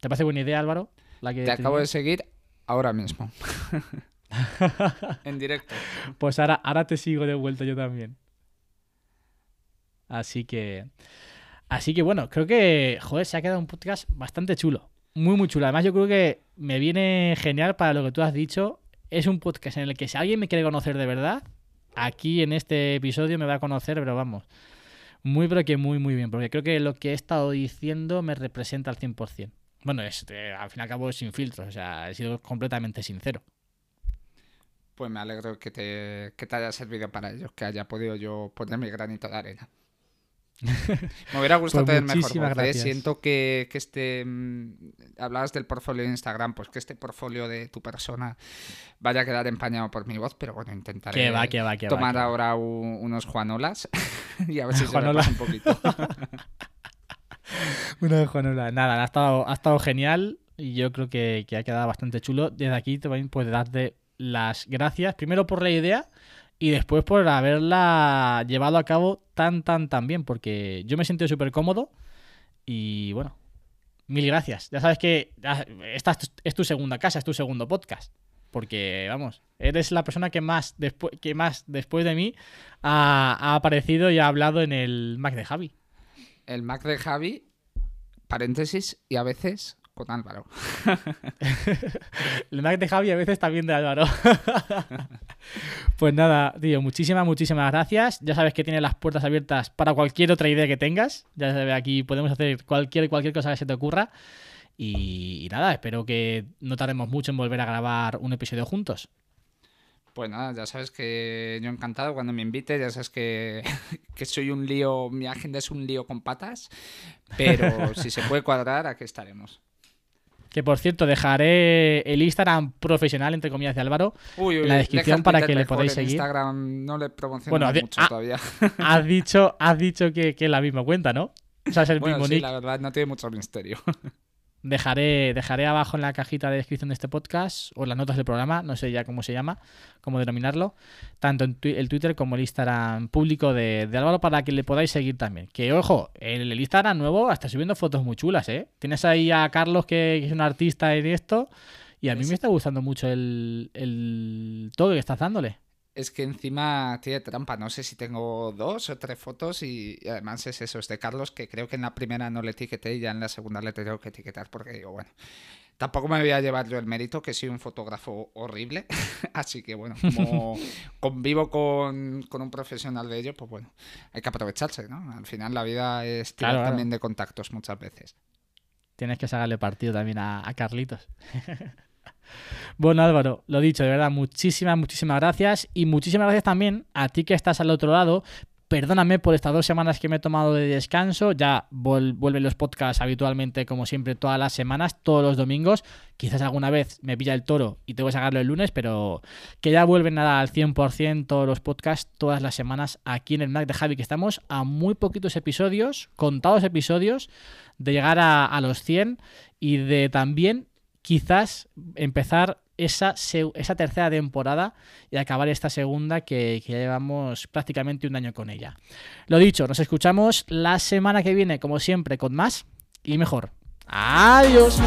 ¿Te parece buena idea, Álvaro? La que te, acabo de seguir ahora mismo. en directo. Pues ahora, ahora te sigo de vuelta yo también. Así que... Así que bueno, creo que, joder, se ha quedado un podcast bastante chulo muy, muy chula. Además, yo creo que me viene genial para lo que tú has dicho. Es un podcast en el que si alguien me quiere conocer de verdad, aquí en este episodio me va a conocer, pero vamos, muy, pero que muy, muy bien. Porque creo que lo que he estado diciendo me representa al 100%. Bueno, es, eh, al fin y al cabo sin filtros, o sea, he sido completamente sincero. Pues me alegro que te, que te haya servido para ello, que haya podido yo poner mi granito de arena. Me hubiera gustado pues tener mejor ¿eh? Siento que, este. Mm, hablabas del portfolio de Instagram, pues que este portfolio de tu persona vaya a quedar empañado por mi voz, pero bueno, intentaré tomar ahora unos Juanolas y a ver si se me pasa un poquito. Uno de Juanola. Nada, ha estado, ha estado genial y yo creo que, que ha quedado bastante chulo. Desde aquí también puedes darte las gracias, primero por la idea y después por haberla llevado a cabo tan, tan, tan bien, porque yo me siento súper cómodo y bueno, mil gracias. Ya sabes que esta es tu segunda casa, es tu segundo podcast. Porque, vamos, eres la persona que más, después, que más después de mí ha, ha aparecido y ha hablado en el Mac de Javi. El Mac de Javi, paréntesis, y a veces con Álvaro. el Mac de Javi a veces también de Álvaro. pues nada, tío, muchísimas, muchísimas gracias. Ya sabes que tienes las puertas abiertas para cualquier otra idea que tengas. Ya sabes, aquí podemos hacer cualquier, cualquier cosa que se te ocurra. Y, nada, espero que no tardemos mucho en volver a grabar un episodio juntos. Pues nada, ya sabes que yo encantado cuando me invites, ya sabes que, que, soy un lío, mi agenda es un lío con patas, pero si se puede cuadrar, aquí estaremos. Que por cierto, dejaré el Instagram profesional, entre comillas, de Álvaro en la descripción para que le podáis seguir. Instagram no le promociono mucho todavía. Has dicho, has dicho que, es la misma cuenta, ¿no? O sea, es el mismo sí, la verdad, no tiene mucho misterio. Dejaré, dejaré abajo en la cajita de descripción de este podcast o las notas del programa, no sé ya cómo se llama, cómo denominarlo, tanto en el Twitter como el Instagram público de, Álvaro para que le podáis seguir también. Que ojo, el, el Instagram nuevo está subiendo fotos muy chulas, ¿eh? Tienes ahí a Carlos que, es un artista en esto y a mí me está gustando mucho el, el toque que estás dándole es que encima tiene trampa. No sé si tengo dos o tres fotos y, además es eso, es de Carlos, que creo que en la primera no le etiqueté y ya en la segunda le tengo que etiquetar porque digo, bueno, tampoco me voy a llevar yo el mérito, que soy un fotógrafo horrible. Así que bueno, como convivo con, un profesional de ello, pues bueno, hay que aprovecharse, ¿no? Al final la vida es también de contactos muchas veces. Tienes que sacarle partido también a, a Carlitos. Bueno, Álvaro, lo dicho, de verdad, muchísimas, muchísimas gracias. Y muchísimas gracias también a ti que estás al otro lado. Perdóname por estas dos semanas que me he tomado de descanso. Ya vuelven los podcasts habitualmente, como siempre, todas las semanas, todos los domingos. Quizás alguna vez me pilla el toro y tengo que sacarlo el lunes, pero que ya vuelven nada al 100% todos los podcasts todas las semanas aquí en el Mac de Javi, que estamos a muy poquitos episodios, contados episodios, de llegar a, a los 100 y de también quizás empezar esa, tercera temporada y acabar esta segunda que, que, llevamos prácticamente un año con ella. Lo dicho, nos escuchamos la semana que viene, como siempre, con más y mejor. Adiós.